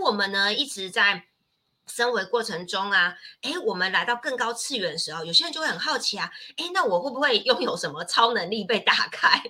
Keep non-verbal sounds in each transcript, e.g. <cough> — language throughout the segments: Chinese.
我们呢一直在。升维过程中啊，哎，我们来到更高次元的时候，有些人就会很好奇啊，哎，那我会不会拥有什么超能力被打开？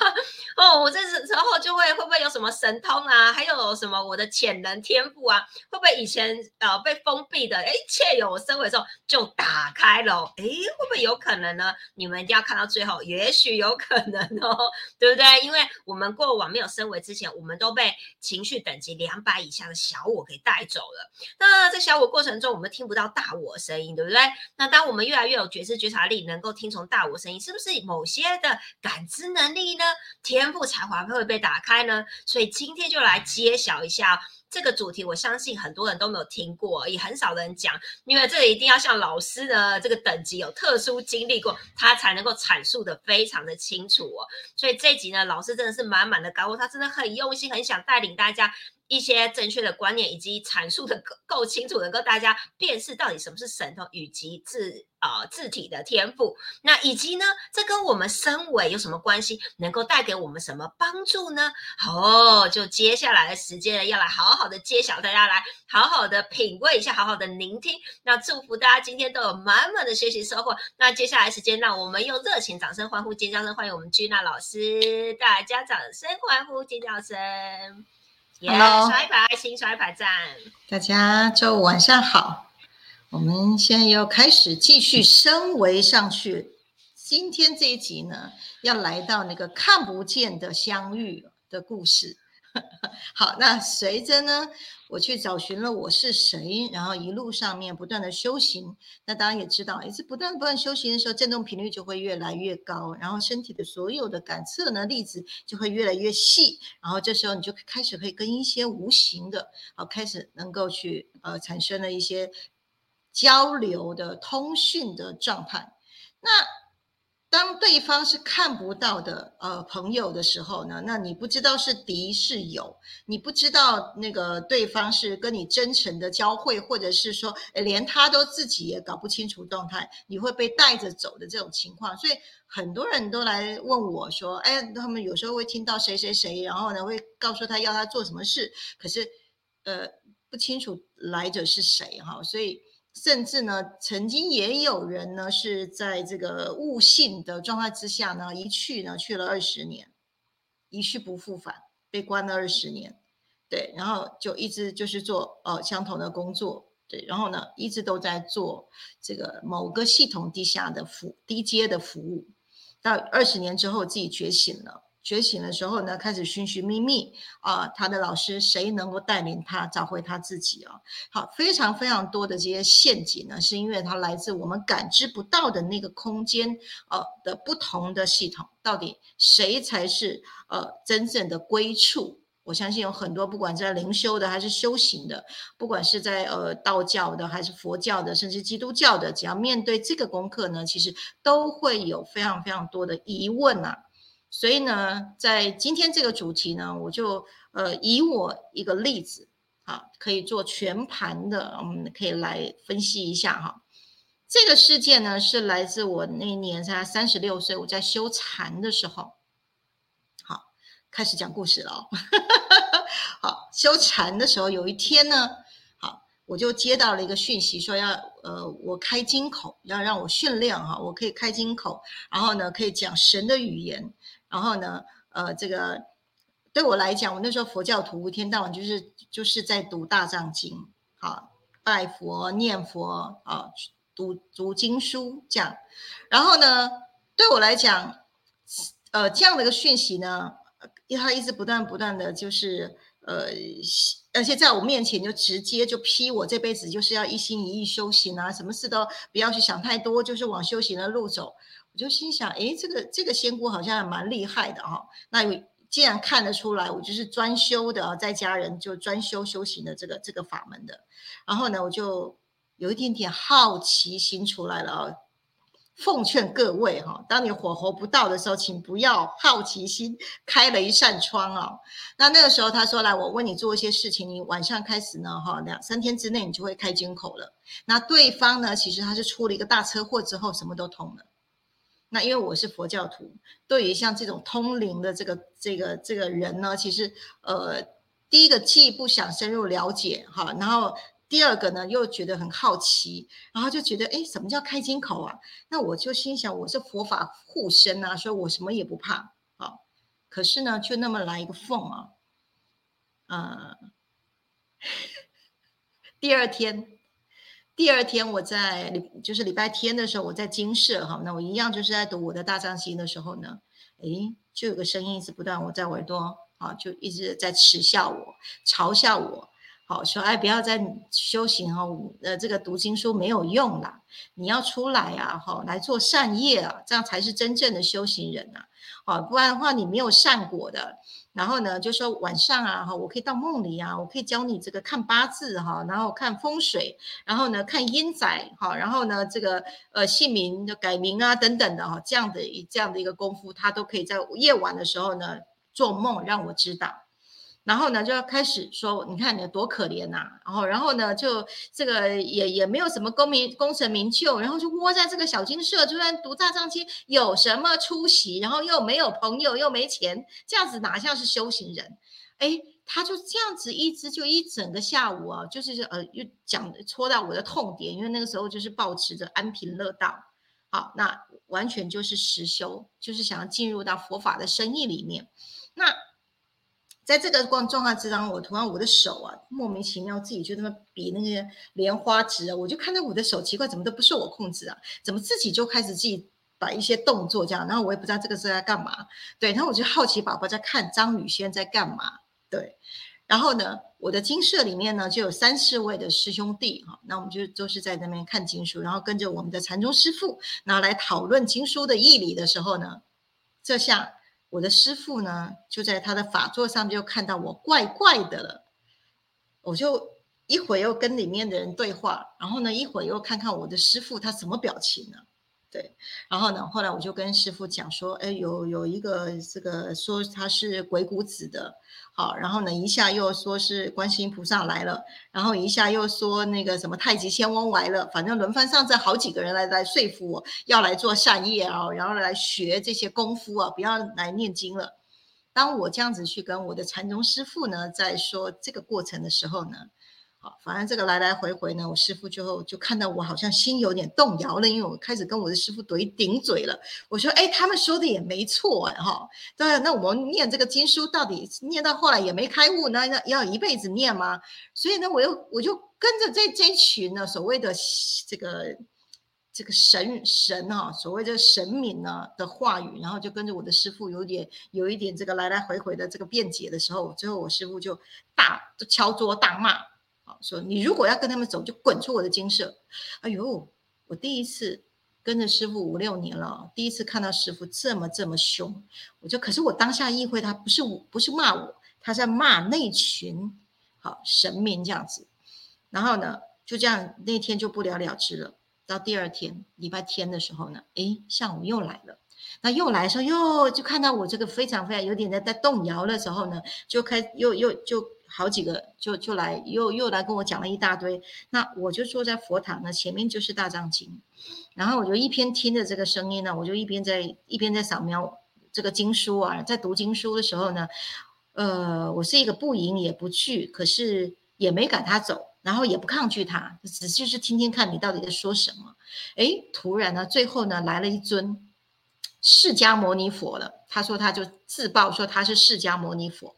<laughs> 哦，我这时候就会会不会有什么神通啊？还有什么我的潜能天赋啊？会不会以前呃被封闭的，哎，一切有我升维之后就打开了？哎，会不会有可能呢？你们一定要看到最后，也许有可能哦，对不对？因为我们过往没有升维之前，我们都被情绪等级两百以下的小我给带走了。那这。小我过程中，我们听不到大我声音，对不对？那当我们越来越有觉知觉察力，能够听从大我声音，是不是某些的感知能力呢？天赋才华会被打开呢？所以今天就来揭晓一下这个主题。我相信很多人都没有听过，也很少人讲，因为这个一定要像老师的这个等级有特殊经历过，他才能够阐述的非常的清楚哦。所以这集呢，老师真的是满满的干货，他真的很用心，很想带领大家。一些正确的观念以及阐述的够够清楚，能够大家辨识到底什么是神通以及字啊字体的天赋。那以及呢，这跟我们身为有什么关系？能够带给我们什么帮助呢？哦，就接下来的时间呢，要来好好的揭晓，大家来好好的品味一下，好好的聆听。那祝福大家今天都有满满的学习收获。那接下来时间，让我们用热情掌声欢呼尖叫声欢迎我们君娜老师，大家掌声欢呼尖叫声声。Hello，刷一排爱心，刷一排赞。大家周五晚上好，我们现在要开始继续升维上去。今天这一集呢，要来到那个看不见的相遇的故事。<laughs> 好，那随着呢，我去找寻了我是谁，然后一路上面不断的修行。那当然也知道，一直不断不断修行的时候，振动频率就会越来越高，然后身体的所有的感测呢粒子就会越来越细，然后这时候你就开始可以跟一些无形的，好开始能够去呃产生了一些交流的通讯的状态。那当对方是看不到的呃朋友的时候呢，那你不知道是敌是友，你不知道那个对方是跟你真诚的交汇，或者是说连他都自己也搞不清楚动态，你会被带着走的这种情况。所以很多人都来问我说，哎，他们有时候会听到谁谁谁，然后呢会告诉他要他做什么事，可是呃不清楚来者是谁哈，所以。甚至呢，曾经也有人呢是在这个悟性的状态之下呢，一去呢去了二十年，一去不复返，被关了二十年，对，然后就一直就是做呃相同的工作，对，然后呢一直都在做这个某个系统地下的服低阶的服务，到二十年之后自己觉醒了。觉醒的时候呢，开始寻寻觅觅啊，他的老师谁能够带领他找回他自己啊？好，非常非常多的这些陷阱呢，是因为它来自我们感知不到的那个空间呃的不同的系统。到底谁才是呃真正的归处？我相信有很多，不管在灵修的还是修行的，不管是在呃道教的还是佛教的，甚至基督教的，只要面对这个功课呢，其实都会有非常非常多的疑问呐。所以呢，在今天这个主题呢，我就呃以我一个例子，啊，可以做全盘的，我们可以来分析一下哈。这个事件呢，是来自我那年才三十六岁，我在修禅的时候。好，开始讲故事了哦。<laughs> 好，修禅的时候，有一天呢，好，我就接到了一个讯息，说要呃我开金口，要让我训练哈，我可以开金口，然后呢可以讲神的语言。然后呢，呃，这个对我来讲，我那时候佛教徒，一天到晚就是就是在读大藏经，好，拜佛念佛啊，读读经书这样。然后呢，对我来讲，呃，这样的一个讯息呢，因为他一直不断不断的就是呃，而且在我面前就直接就批我这辈子就是要一心一意修行啊，什么事都不要去想太多，就是往修行的路走。我就心想，哎，这个这个仙姑好像蛮厉害的哈。那既然看得出来，我就是专修的啊，在家人就专修修行的这个这个法门的。然后呢，我就有一点点好奇心出来了啊。奉劝各位哈，当你火候不到的时候，请不要好奇心开了一扇窗哦。那那个时候他说来，我问你做一些事情，你晚上开始呢哈，两三天之内你就会开金口了。那对方呢，其实他是出了一个大车祸之后，什么都通了。那因为我是佛教徒，对于像这种通灵的这个这个这个人呢，其实呃，第一个既不想深入了解哈，然后第二个呢又觉得很好奇，然后就觉得哎，什么叫开金口啊？那我就心想，我是佛法护身啊，所以我什么也不怕啊。可是呢，就那么来一个缝啊，呃，<laughs> 第二天。第二天我在礼就是礼拜天的时候，我在金舍哈，那我一样就是在读我的大藏经的时候呢，诶，就有个声音一直不断我在耳朵啊，就一直在耻笑我、嘲笑我，好说哎，不要再修行哈，呃，这个读经书没有用啦，你要出来啊，哈，来做善业啊，这样才是真正的修行人呐，啊，不然的话你没有善果的。然后呢，就说晚上啊，哈，我可以到梦里啊，我可以教你这个看八字哈，然后看风水，然后呢看阴宅哈，然后呢这个呃姓名的改名啊等等的哈，这样的一这样的一个功夫，他都可以在夜晚的时候呢做梦让我知道。然后呢，就要开始说，你看你多可怜呐！然后，然后呢，就这个也也没有什么功名功成名就，然后就窝在这个小金舍，就算读大藏经有什么出息？然后又没有朋友，又没钱，这样子哪像是修行人？哎，他就这样子一直就一整个下午啊，就是呃，又讲戳到我的痛点，因为那个时候就是保持着安贫乐道，好，那完全就是实修，就是想要进入到佛法的生意里面，那。在这个状状况之中，我突然我的手啊，莫名其妙自己就那么比那个莲花指啊，我就看到我的手奇怪，怎么都不受我控制啊？怎么自己就开始自己摆一些动作这样？然后我也不知道这个是在干嘛。对，然后我就好奇宝宝在看张宇轩在干嘛。对，然后呢，我的经社里面呢就有三四位的师兄弟哈，那我们就都是在那边看经书，然后跟着我们的禅宗师傅，然后来讨论经书的义理的时候呢，这下。我的师傅呢，就在他的法座上就看到我怪怪的了，我就一会又跟里面的人对话，然后呢一会又看看我的师傅他什么表情呢？对，然后呢后来我就跟师傅讲说，哎，有有一个这个说他是鬼谷子的。好，然后呢，一下又说是观世音菩萨来了，然后一下又说那个什么太极仙翁来了，反正轮番上阵好几个人来来说服我要来做善业啊，然后来学这些功夫啊，不要来念经了。当我这样子去跟我的禅宗师傅呢在说这个过程的时候呢。反正这个来来回回呢，我师傅就就看到我好像心有点动摇了，因为我开始跟我的师傅怼顶嘴了。我说：“哎，他们说的也没错哎，哈，对，那我们念这个经书到底念到后来也没开悟，那那要一辈子念吗？所以呢，我又我就跟着这这群呢所谓的这个这个神神啊，所谓的神明呢的话语，然后就跟着我的师傅有点有一点这个来来回回的这个辩解的时候，最后我师傅就大就敲桌大骂。”说你如果要跟他们走，就滚出我的金舍。哎呦，我第一次跟着师傅五六年了，第一次看到师傅这么这么凶，我就可是我当下意会他不是我不是骂我，他在骂那群好神明这样子。然后呢，就这样那天就不了了之了。到第二天礼拜天的时候呢，哎，上午又来了。那又来的时候，又就看到我这个非常非常有点在在动摇的时候呢，就开又又就。好几个就就来又又来跟我讲了一大堆，那我就坐在佛堂呢，前面就是大藏经，然后我就一边听着这个声音呢，我就一边在一边在扫描这个经书啊，在读经书的时候呢，呃，我是一个不迎也不拒，可是也没赶他走，然后也不抗拒他，只就是听听看你到底在说什么。哎，突然呢，最后呢来了一尊释迦牟尼佛了，他说他就自报说他是释迦牟尼佛。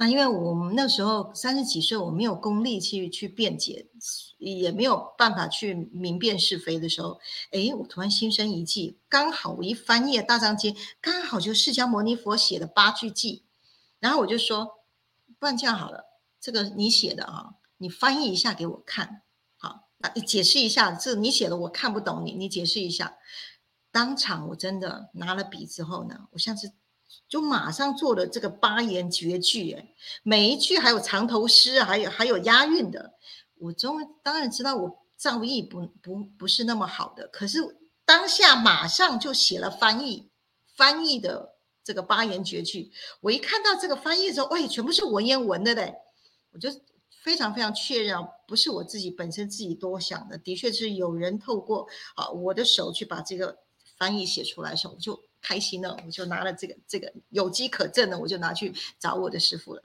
那因为我们那时候三十几岁，我没有功力去去辩解，也没有办法去明辨是非的时候，哎，我突然心生一计，刚好我一翻页大章经，刚好就释迦牟尼佛写的八句偈，然后我就说，不然这样好了，这个你写的啊，你翻译一下给我看，好，那你解释一下，这你写的我看不懂，你你解释一下。当场我真的拿了笔之后呢，我像是。就马上做了这个八言绝句，哎，每一句还有藏头诗，还有还有押韵的。我终当然知道我造诣不不不是那么好的，可是当下马上就写了翻译翻译的这个八言绝句。我一看到这个翻译的时候，喂，全部是文言文的嘞，我就非常非常确认啊，不是我自己本身自己多想的，的确是有人透过啊我的手去把这个翻译写出来的时候，我就。开心了，我就拿了这个这个有机可证的，我就拿去找我的师傅了。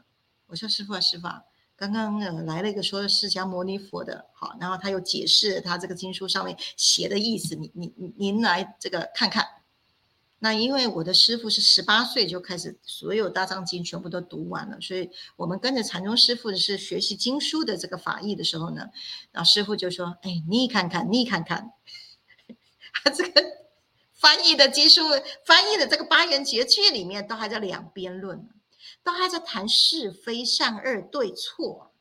我说师傅啊，师傅啊，刚刚呃来了一个说释迦牟尼佛的，好，然后他又解释他这个经书上面写的意思，你你您来这个看看。那因为我的师傅是十八岁就开始所有大藏经全部都读完了，所以我们跟着禅宗师傅是学习经书的这个法义的时候呢，然后师傅就说：“哎，你看看，你看看，<laughs> 他这个翻译的经书，翻译的这个八言绝句里面都还在两边论，都还在谈是非善恶对错，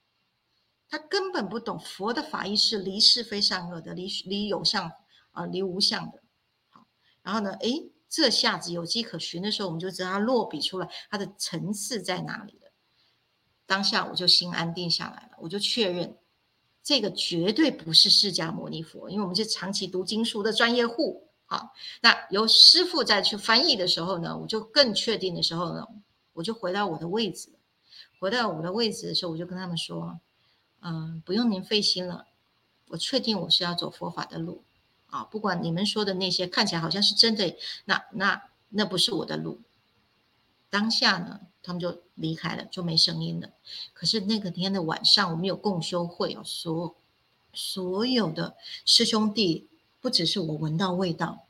他根本不懂佛的法义是离是非善恶的，离离有相啊，离无相的。好，然后呢，哎。”这下子有迹可循的时候，我们就知道他落笔出来，他的层次在哪里了。当下我就心安定下来了，我就确认这个绝对不是释迦牟尼佛，因为我们是长期读经书的专业户。好，那由师傅再去翻译的时候呢，我就更确定的时候呢，我就回到我的位置。回到我的位置的时候，我就跟他们说：“嗯，不用您费心了，我确定我是要走佛法的路。”啊，不管你们说的那些看起来好像是真的，那那那不是我的路。当下呢，他们就离开了，就没声音了。可是那个天的晚上，我们有共修会哦，所所有的师兄弟，不只是我闻到味道。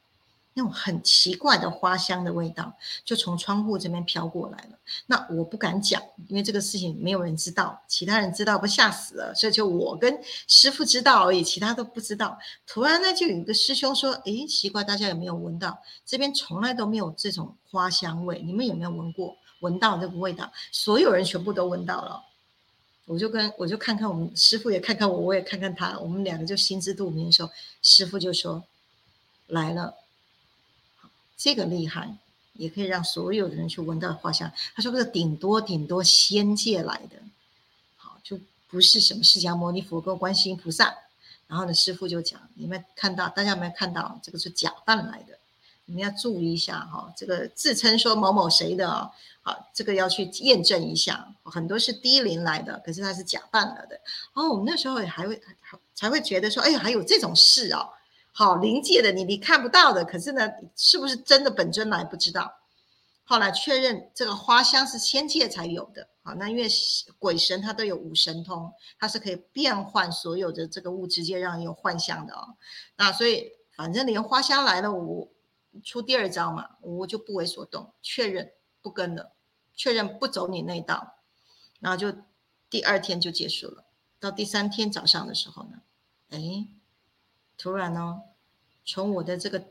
那种很奇怪的花香的味道，就从窗户这边飘过来了。那我不敢讲，因为这个事情没有人知道，其他人知道不吓死了。所以就我跟师傅知道而已，其他都不知道。突然呢，就有一个师兄说：“诶，奇怪，大家有没有闻到？这边从来都没有这种花香味，你们有没有闻过？闻到这个味道？所有人全部都闻到了。我就跟我就看看我们师傅也看看我，我也看看他，我们两个就心知肚明的时候，师傅就说来了。”这个厉害，也可以让所有的人去闻到花香。他说：“这顶多顶多仙界来的，好，就不是什么释迦牟尼佛跟观世音菩萨。”然后呢，师傅就讲：“你们看到，大家有没有看到？这个是假扮来的，你们要注意一下哈。这个自称说某某谁的啊，好，这个要去验证一下。很多是低龄来的，可是他是假扮了的。哦，我们那时候也还会才会觉得说，哎呀，还有这种事哦。”好临界的你，你看不到的，可是呢，是不是真的本尊来不知道。后来确认这个花香是仙界才有的。好，那因为鬼神他都有五神通，他是可以变换所有的这个物质界，让你有幻象的哦。那所以反正连花香来了，我出第二招嘛，我就不为所动，确认不跟了，确认不走你那道，然后就第二天就结束了。到第三天早上的时候呢，哎。突然呢，从我的这个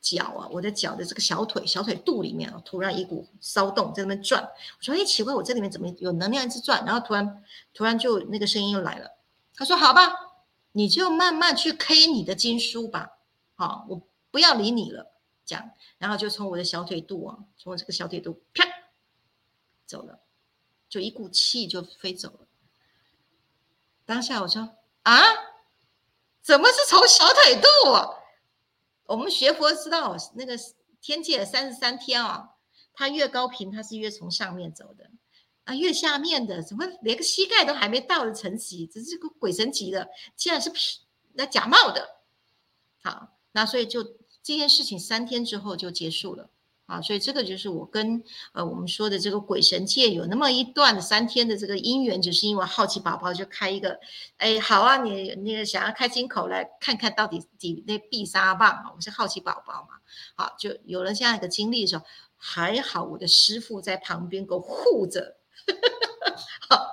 脚啊，我的脚的这个小腿、小腿肚里面啊，突然一股骚动在那边转。我说：“哎，奇怪，我这里面怎么有能量一直转？”然后突然，突然就那个声音又来了。他说：“好吧，你就慢慢去 K 你的经书吧。好，我不要理你了。”这样，然后就从我的小腿肚啊，从我这个小腿肚啪走了，就一股气就飞走了。当下我说：“啊！”怎么是从小腿肚？我们学佛知道，那个天界三十三天啊，它越高频，它是越从上面走的啊，越下面的怎么连个膝盖都还没到的层级，这是个鬼神级的，竟然是那假冒的。好，那所以就这件事情三天之后就结束了。啊，所以这个就是我跟呃我们说的这个鬼神界有那么一段三天的这个姻缘，只是因为好奇宝宝就开一个，哎，好啊，你那个想要开金口来看看到底底那必杀棒啊，我是好奇宝宝嘛，好，就有了这样一个经历的时候，还好我的师傅在旁边给我护着，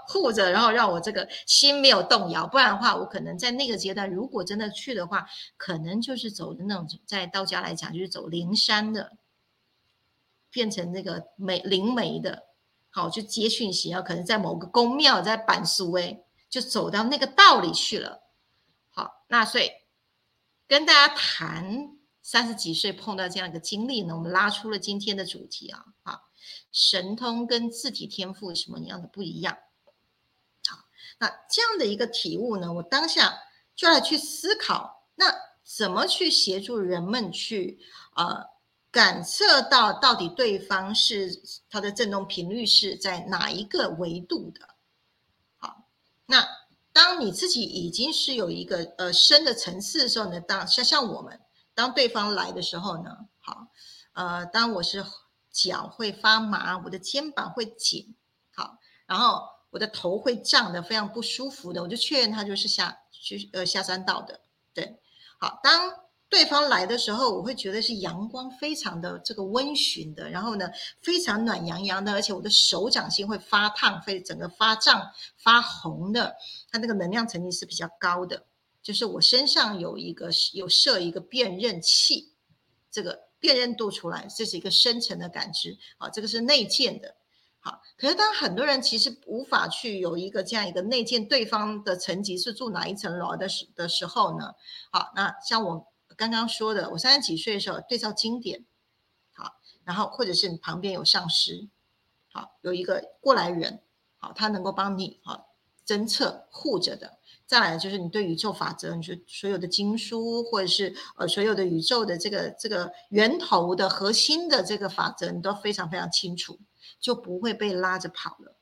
护着，然后让我这个心没有动摇，不然的话，我可能在那个阶段如果真的去的话，可能就是走的那种，在道家来讲就是走灵山的。变成那个美灵媒的，好就接讯息啊，可能在某个宫庙在板书哎，就走到那个道里去了。好，那所以跟大家谈三十几岁碰到这样一个经历呢，我们拉出了今天的主题啊，好，神通跟自体天赋什么样的不一样？好，那这样的一个体悟呢，我当下就来去思考，那怎么去协助人们去呃。感测到到底对方是他的振动频率是在哪一个维度的？好，那当你自己已经是有一个呃深的层次的时候呢，当像像我们当对方来的时候呢，好，呃，当我是脚会发麻，我的肩膀会紧，好，然后我的头会胀的，非常不舒服的，我就确认他就是下去呃下山道的。对，好，当对方来的时候，我会觉得是阳光非常的这个温煦的，然后呢非常暖洋洋的，而且我的手掌心会发烫，会整个发胀发红的，它那个能量层级是比较高的。就是我身上有一个有设一个辨认器，这个辨认度出来，这是一个深层的感知啊，这个是内建的。好，可是当很多人其实无法去有一个这样一个内建对方的层级是住哪一层楼的时的时候呢？好，那像我刚刚说的，我三十几岁的时候对照经典，好，然后或者是你旁边有上师，好，有一个过来人，好，他能够帮你好侦测护着的。再来就是你对宇宙法则，你说所有的经书或者是呃所有的宇宙的这个这个源头的核心的这个法则，你都非常非常清楚，就不会被拉着跑了。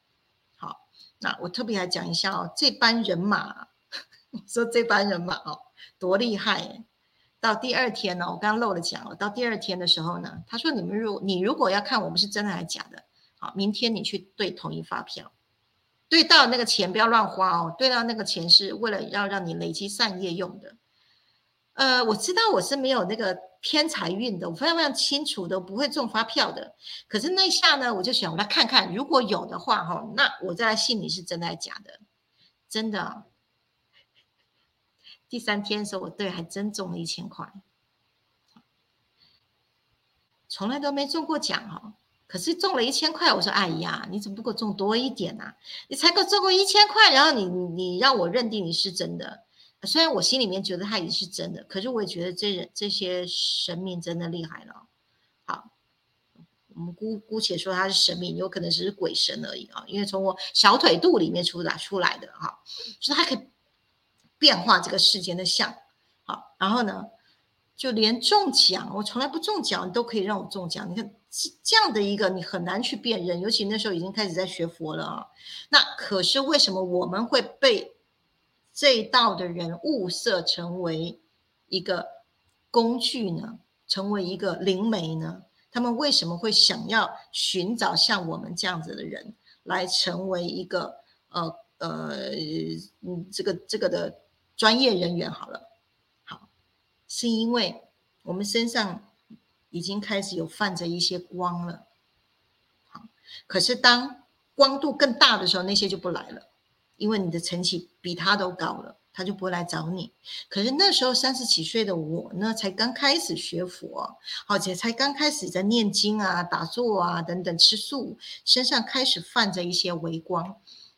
好，那我特别来讲一下哦，这班人马，<laughs> 说这班人马哦多厉害！到第二天呢，我刚刚漏了讲了，到第二天的时候呢，他说你们如你如果要看我们是真的还是假的，好，明天你去对统一发票。对到那个钱不要乱花哦，对到那个钱是为了要让你累积善业用的。呃，我知道我是没有那个偏财运的，我非常非常清楚的，不会中发票的。可是那一下呢，我就想我来看看，如果有的话哈，那我再来信你是真的还是假的？真的。第三天的时候，我对还真中了一千块，从来都没中过奖哈。可是中了一千块，我说哎呀，你怎么不给我中多一点呢？你才给我中过一千块，然后你你让我认定你是真的，虽然我心里面觉得他也是真的，可是我也觉得这人这些神明真的厉害了。好，我们姑姑且说他是神明，有可能只是鬼神而已啊，因为从我小腿肚里面出来出来的哈，就是他可以变化这个世间的相。好，然后呢，就连中奖，我从来不中奖，你都可以让我中奖，你看。这样的一个你很难去辨认，尤其那时候已经开始在学佛了啊。那可是为什么我们会被这一道的人物色成为一个工具呢？成为一个灵媒呢？他们为什么会想要寻找像我们这样子的人来成为一个呃呃嗯这个这个的专业人员？好了，好，是因为我们身上。已经开始有泛着一些光了，好，可是当光度更大的时候，那些就不来了，因为你的层级比他都高了，他就不会来找你。可是那时候三十几岁的我呢，才刚开始学佛，而且才刚开始在念经啊、打坐啊等等吃素，身上开始泛着一些微光，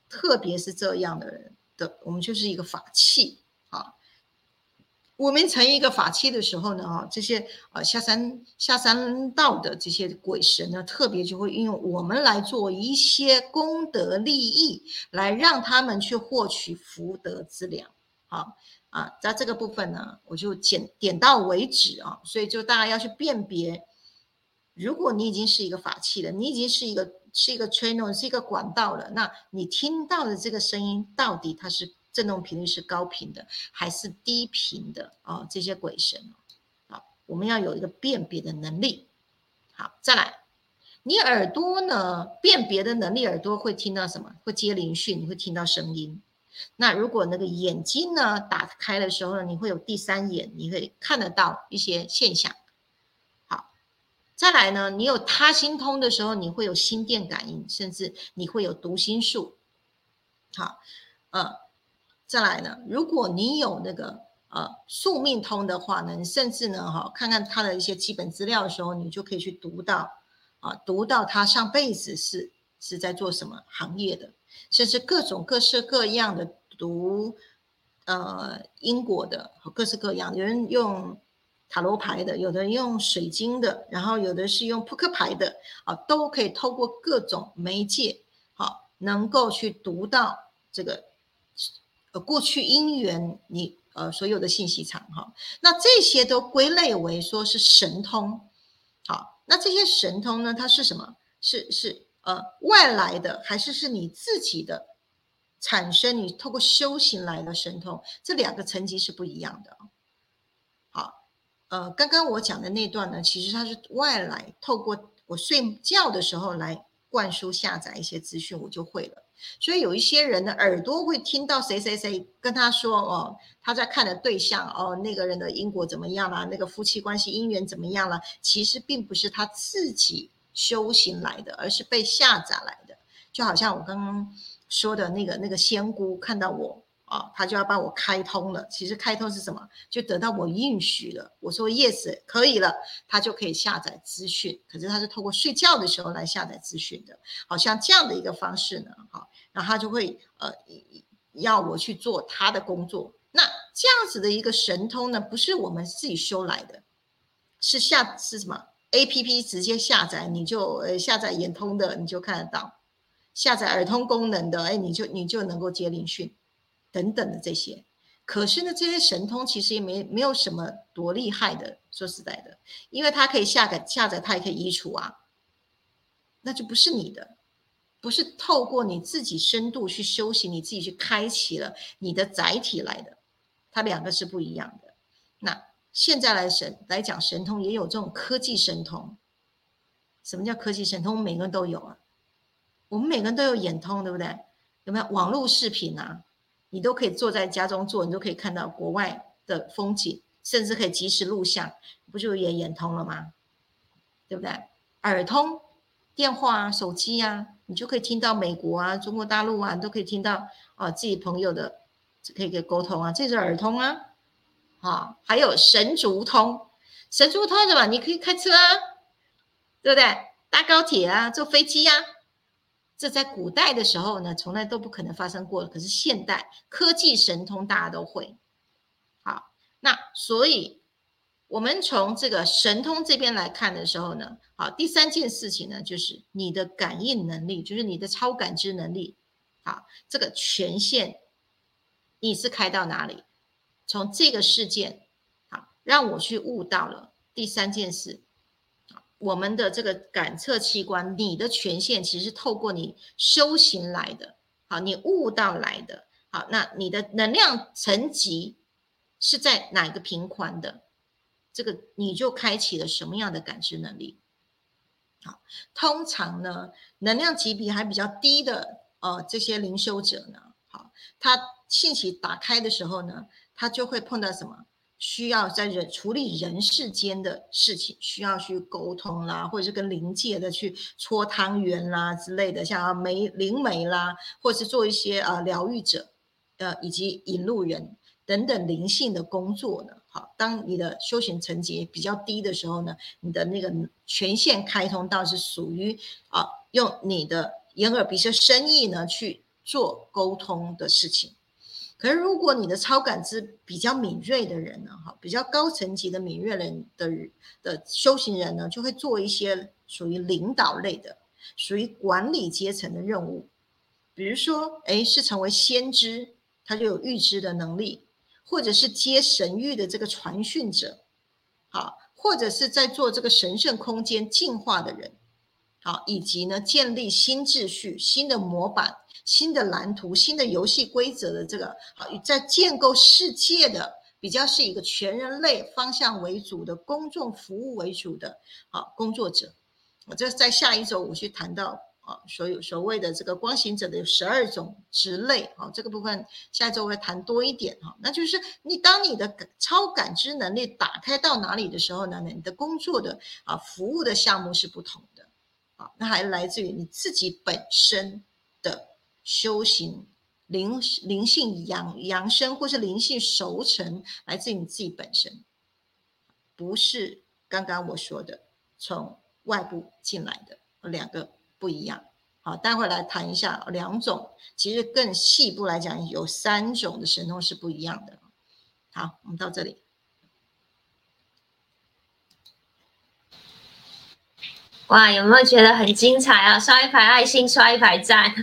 特别是这样的人的，我们就是一个法器。我们成一个法器的时候呢，哈，这些呃下山下山道的这些鬼神呢，特别就会运用我们来做一些功德利益，来让他们去获取福德资粮。好啊，在这个部分呢，我就简点到为止啊。所以就大家要去辨别，如果你已经是一个法器了，你已经是一个是一个 channel，是一个管道了，那你听到的这个声音到底它是？振动频率是高频的还是低频的啊？这些鬼神啊，我们要有一个辨别的能力。好，再来，你耳朵呢？辨别的能力，耳朵会听到什么？会接灵讯，你会听到声音。那如果那个眼睛呢打开的时候呢，你会有第三眼，你会看得到一些现象。好，再来呢，你有他心通的时候，你会有心电感应，甚至你会有读心术。好，嗯。再来呢，如果你有那个呃宿命通的话呢，你甚至呢哈，看看他的一些基本资料的时候，你就可以去读到啊，读到他上辈子是是在做什么行业的，甚至各种各式各样的读呃因果的，各式各样，有人用塔罗牌的，有的人用水晶的，然后有的是用扑克牌的啊，都可以透过各种媒介好，能够去读到这个。过去因缘，你呃所有的信息场哈，那这些都归类为说是神通，好，那这些神通呢，它是什么？是是呃外来的，还是是你自己的产生？你透过修行来的神通，这两个层级是不一样的。好，呃，刚刚我讲的那段呢，其实它是外来，透过我睡觉的时候来灌输下载一些资讯，我就会了。所以有一些人的耳朵会听到谁谁谁跟他说哦，他在看的对象哦，那个人的因果怎么样了？那个夫妻关系姻缘怎么样了？其实并不是他自己修行来的，而是被下载来的。就好像我刚刚说的那个那个仙姑看到我。啊，他就要帮我开通了。其实开通是什么？就得到我允许了。我说 yes 可以了，他就可以下载资讯。可是他是透过睡觉的时候来下载资讯的，好像这样的一个方式呢。好，然后他就会呃要我去做他的工作。那这样子的一个神通呢，不是我们自己修来的，是下是什么？A P P 直接下载，你就呃下载眼通的，你就看得到；下载耳通功能的，哎，你就你就能够接灵讯。等等的这些，可是呢，这些神通其实也没没有什么多厉害的。说实在的，因为它可以下载下载，它也可以移除啊，那就不是你的，不是透过你自己深度去修行，你自己去开启了你的载体来的，它两个是不一样的。那现在来神来讲神通，也有这种科技神通。什么叫科技神通？每个人都有啊，我们每个人都有眼通，对不对？有没有网络视频啊？你都可以坐在家中做，你都可以看到国外的风景，甚至可以及时录像，不就也眼通了吗？对不对？耳通，电话啊、手机啊，你就可以听到美国啊、中国大陆啊，都可以听到啊自己朋友的，可以给沟通啊，这是耳通啊。好，还有神足通，神足通什么？你可以开车啊，对不对？搭高铁啊，坐飞机呀。这在古代的时候呢，从来都不可能发生过。可是现代科技神通，大家都会。好，那所以我们从这个神通这边来看的时候呢，好，第三件事情呢，就是你的感应能力，就是你的超感知能力。好，这个权限你是开到哪里？从这个事件，好，让我去悟到了第三件事。我们的这个感测器官，你的权限其实是透过你修行来的，好，你悟到来的，好，那你的能量层级是在哪个频宽的，这个你就开启了什么样的感知能力。好，通常呢，能量级别还比较低的，呃，这些灵修者呢，好，他信息打开的时候呢，他就会碰到什么？需要在人处理人世间的事情，需要去沟通啦，或者是跟灵界的去搓汤圆啦之类的，像媒灵媒啦，或者是做一些呃疗愈者，呃以及引路人等等灵性的工作呢。好，当你的修行层级比较低的时候呢，你的那个权限开通到是属于啊用你的眼耳鼻舌身意呢去做沟通的事情。可是，如果你的超感知比较敏锐的人呢，哈，比较高层级的敏锐人的的修行人呢，就会做一些属于领导类的、属于管理阶层的任务，比如说，哎，是成为先知，他就有预知的能力，或者是接神谕的这个传讯者，好，或者是在做这个神圣空间进化的人，好，以及呢，建立新秩序、新的模板。新的蓝图、新的游戏规则的这个好，在建构世界的比较是一个全人类方向为主的公众服务为主的好工作者。我这在下一周我去谈到啊，所有所谓的这个光行者的十二种职类啊，这个部分下一周会谈多一点哈。那就是你当你的超感知能力打开到哪里的时候呢？你的工作的啊服务的项目是不同的啊，那还来自于你自己本身的。修行灵灵性养养生，或是灵性熟成，来自于你自己本身，不是刚刚我说的从外部进来的两个不一样。好，待会来谈一下两种，其实更细部来讲，有三种的神通是不一样的。好，我们到这里。哇，有没有觉得很精彩啊？刷一排爱心，刷一排赞，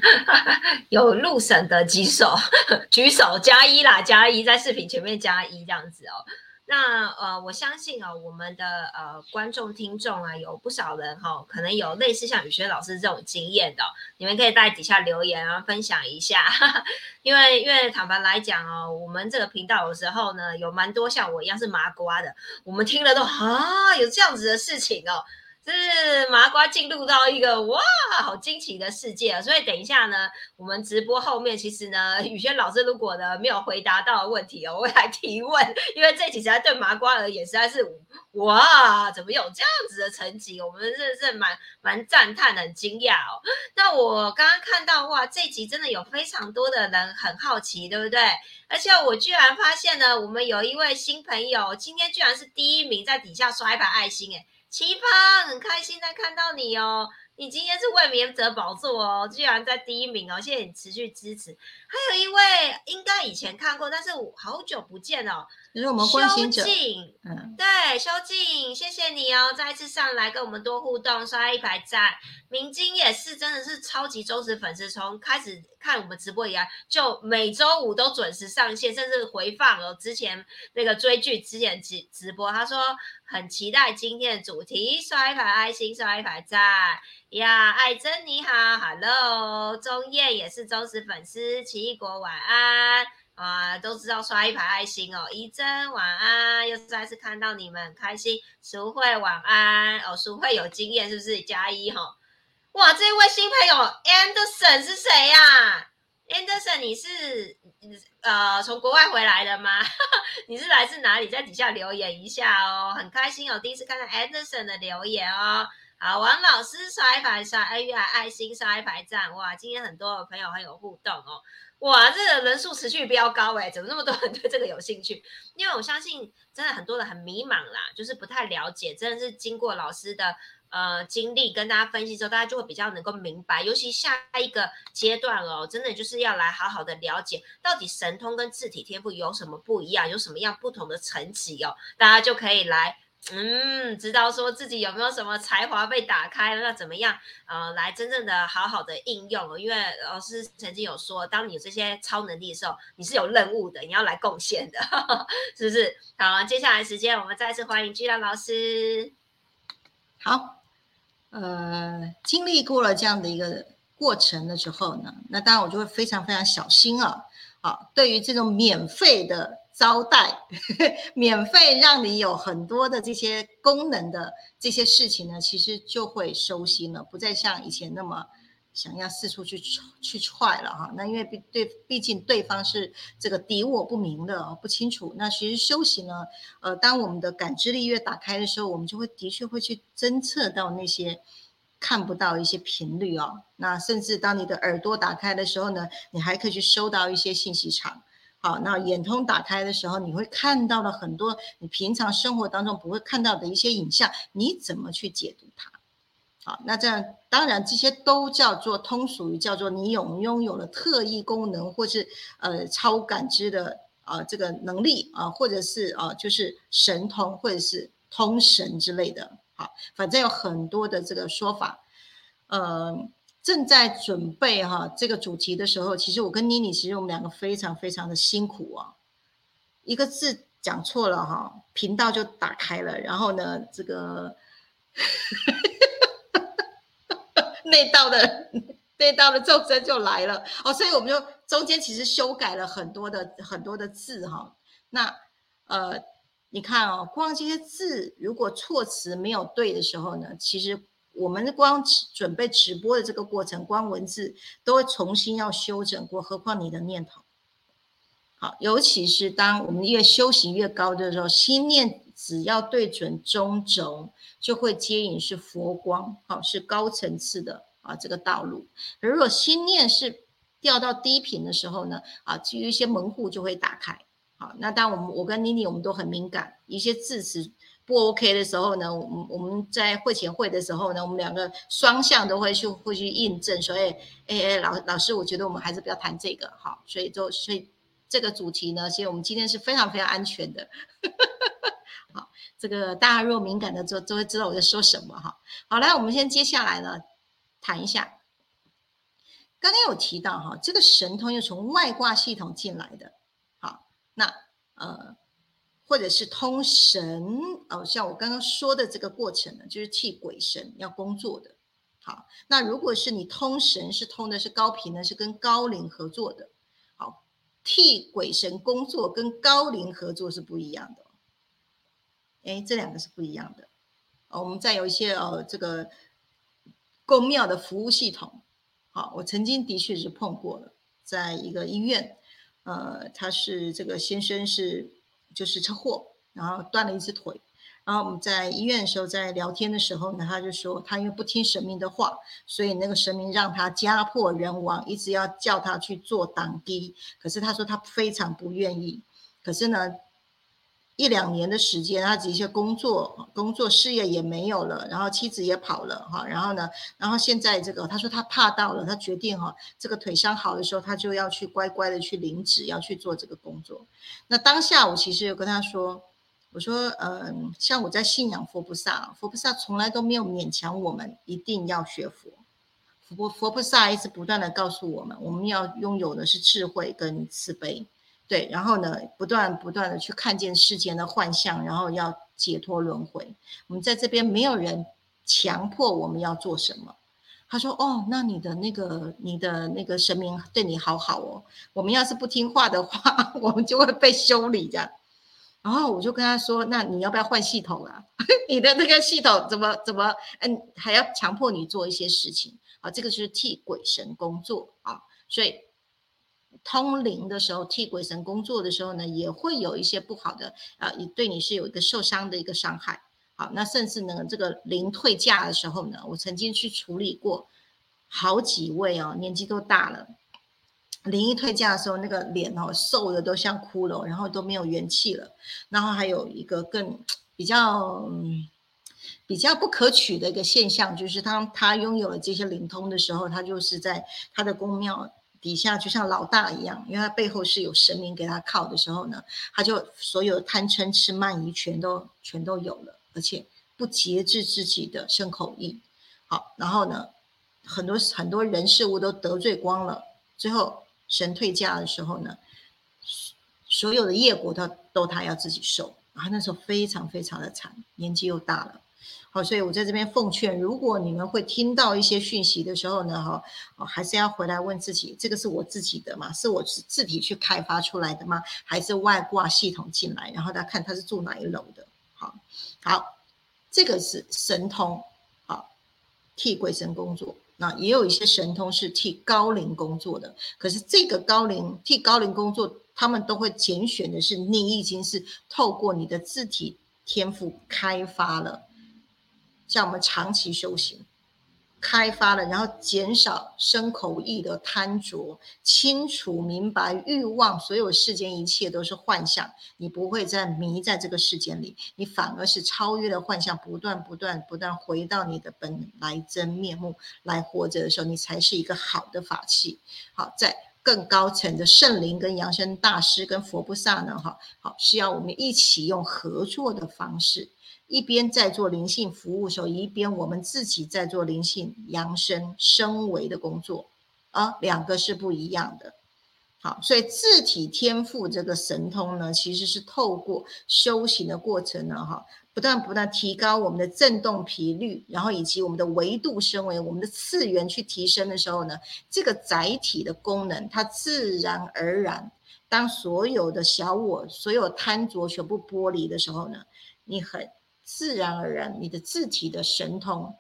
<laughs> 有入审的举手，<laughs> 举手加一啦，加一在视频前面加一这样子哦。那呃，我相信哦，我们的呃观众听众啊，有不少人哈，可能有类似像宇轩老师这种经验的，你们可以在底下留言啊，分享一下。<laughs> 因为因为坦白来讲哦，我们这个频道有时候呢，有蛮多像我一样是麻瓜的，我们听了都啊，有这样子的事情哦。是麻瓜进入到一个哇，好惊奇的世界啊。所以等一下呢，我们直播后面，其实呢，<laughs> 宇轩老师如果呢没有回答到的问题哦，我会来提问，因为这题实在对麻瓜而言实在是哇，怎么有这样子的成绩？我们真的是蛮蛮赞叹的，很惊讶哦。那我刚刚看到哇，这集真的有非常多的人很好奇，对不对？而且我居然发现呢，我们有一位新朋友，今天居然是第一名，在底下刷一排爱心，哎。奇葩，很开心在看到你哦！你今天是卫冕者宝座哦，居然在第一名哦！谢谢你持续支持。还有一位应该以前看过，但是我好久不见哦。是我们关心者，嗯，对，修静，谢谢你哦，再一次上来跟我们多互动，刷一排赞。明晶也是，真的是超级忠实粉丝，从开始看我们直播以来，就每周五都准时上线，甚至回放哦。之前那个追剧之前直直播，他说很期待今天的主题，刷一排爱心，刷一排赞呀。爱珍你好，Hello，钟燕也是忠实粉丝，奇异果晚安。啊，都知道刷一排爱心哦。怡珍晚安，又再次看到你们，开心。淑慧晚安哦，淑慧有经验是不是？加一哈。哇，这位新朋友 Anderson 是谁呀？Anderson，你是呃从国外回来的吗？<laughs> 你是来自哪里？在底下留言一下哦，很开心哦，第一次看到 Anderson 的留言哦。好，王老师刷一排刷，哎呀，爱心刷一排赞，哇，今天很多朋友很有互动哦。哇，这个人数持续飙高哎，怎么那么多人 <laughs> 对这个有兴趣？因为我相信，真的很多人很迷茫啦，就是不太了解。真的是经过老师的呃经历跟大家分析之后，大家就会比较能够明白。尤其下一个阶段哦，真的就是要来好好的了解，到底神通跟字体天赋有什么不一样，有什么样不同的层级哦，大家就可以来。嗯，知道说自己有没有什么才华被打开了，那怎么样？呃，来真正的好好的应用。因为老师曾经有说，当你有这些超能力的时候，你是有任务的，你要来贡献的，<laughs> 是不是？好，接下来时间我们再次欢迎居然老师。好，呃，经历过了这样的一个过程的时候呢，那当然我就会非常非常小心啊。好，对于这种免费的。招待，<laughs> 免费让你有很多的这些功能的这些事情呢，其实就会收心了，不再像以前那么想要四处去去踹了哈。那因为毕对，毕竟对方是这个敌我不明的，不清楚。那其实修行呢，呃，当我们的感知力越打开的时候，我们就会的确会去侦测到那些看不到一些频率哦。那甚至当你的耳朵打开的时候呢，你还可以去收到一些信息场。好，那眼通打开的时候，你会看到了很多你平常生活当中不会看到的一些影像，你怎么去解读它？好，那这样当然这些都叫做通俗于叫做你有拥有了特异功能或是呃超感知的啊这个能力啊，或者是啊就是神通或者是通神之类的。好，反正有很多的这个说法，呃。正在准备哈这个主题的时候，其实我跟妮妮，其实我们两个非常非常的辛苦啊。一个字讲错了哈，频道就打开了，然后呢，这个 <laughs> 内道的内道的众生就来了哦，所以我们就中间其实修改了很多的很多的字哈。那呃，你看哦，光这些字如果措辞没有对的时候呢，其实。我们光准备直播的这个过程，光文字都会重新要修整过，何况你的念头。好，尤其是当我们越修行越高的时候，心念只要对准中轴，就会接引是佛光，好，是高层次的啊这个道路。如果心念是掉到低频的时候呢，啊，基于一些门户就会打开。好，那当我们我跟妮妮我们都很敏感，一些字词。不 OK 的时候呢，我们我们在会前会的时候呢，我们两个双向都会去会去印证，所以，哎哎，老老师，我觉得我们还是不要谈这个，好，所以就所以这个主题呢，其实我们今天是非常非常安全的，<laughs> 好，这个大家若敏感的就都会知道我在说什么哈。好，来，我们先接下来呢谈一下，刚刚有提到哈，这个神通又从外挂系统进来的，好，那呃。或者是通神哦，像我刚刚说的这个过程呢，就是替鬼神要工作的。好，那如果是你通神是通的是高频呢，是跟高龄合作的。好，替鬼神工作跟高龄合作是不一样的。哎，这两个是不一样的。呃，我们再有一些呃这个公庙的服务系统，好，我曾经的确是碰过了，在一个医院，呃，他是这个先生是就是车祸，然后断了一只腿。然后我们在医院的时候，在聊天的时候呢，他就说他因为不听神明的话，所以那个神明让他家破人亡，一直要叫他去做挡低。可是他说他非常不愿意。可是呢，一两年的时间，他的确工作工作事业也没有了，然后妻子也跑了哈。然后呢，然后现在这个他说他怕到了，他决定哈，这个腿伤好的时候，他就要去乖乖的去领旨，要去做这个工作。那当下我其实有跟他说。我说，嗯，像我在信仰佛菩萨，佛菩萨从来都没有勉强我们一定要学佛。佛佛菩萨一直不断的告诉我们，我们要拥有的是智慧跟慈悲，对，然后呢，不断不断的去看见世间的幻象，然后要解脱轮回。我们在这边没有人强迫我们要做什么。他说，哦，那你的那个你的那个神明对你好好哦，我们要是不听话的话，<laughs> 我们就会被修理这样。然后我就跟他说：“那你要不要换系统啊？<laughs> 你的那个系统怎么怎么嗯，还要强迫你做一些事情啊？这个是替鬼神工作啊，所以通灵的时候替鬼神工作的时候呢，也会有一些不好的啊，也对你是有一个受伤的一个伤害。好，那甚至呢，这个灵退驾的时候呢，我曾经去处理过好几位哦，年纪都大了。”灵异退驾的时候，那个脸哦瘦的都像骷髅，然后都没有元气了。然后还有一个更比较比较不可取的一个现象，就是当他拥有了这些灵通的时候，他就是在他的宫庙底下，就像老大一样，因为他背后是有神明给他靠的时候呢，他就所有贪嗔痴慢疑全都全都有了，而且不节制自己的身口意。好，然后呢，很多很多人事物都得罪光了，最后。神退驾的时候呢，所有的业果都都他要自己受，然后，那时候非常非常的惨，年纪又大了，好，所以我在这边奉劝，如果你们会听到一些讯息的时候呢，哈，还是要回来问自己，这个是我自己的吗？是我自自己去开发出来的吗？还是外挂系统进来，然后他看他是住哪一楼的？好，好，这个是神通，好，替鬼神工作。那也有一些神通是替高龄工作的，可是这个高龄替高龄工作，他们都会拣选的是你已经是透过你的字体天赋开发了，像我们长期修行。开发了，然后减少身口意的贪着，清楚明白欲望，所有世间一切都是幻象，你不会再迷在这个世间里，你反而是超越了幻象，不断不断不断回到你的本来真面目来活着的时候，你才是一个好的法器。好，在更高层的圣灵跟扬声大师跟佛菩萨呢，哈，好是要我们一起用合作的方式。一边在做灵性服务的时候，一边我们自己在做灵性扬升升维的工作啊，两个是不一样的。好，所以自体天赋这个神通呢，其实是透过修行的过程呢，哈，不断不断提高我们的振动频率，然后以及我们的维度升维，我们的次元去提升的时候呢，这个载体的功能，它自然而然，当所有的小我、所有贪着全部剥离的时候呢，你很。自然而然，你的字体的神通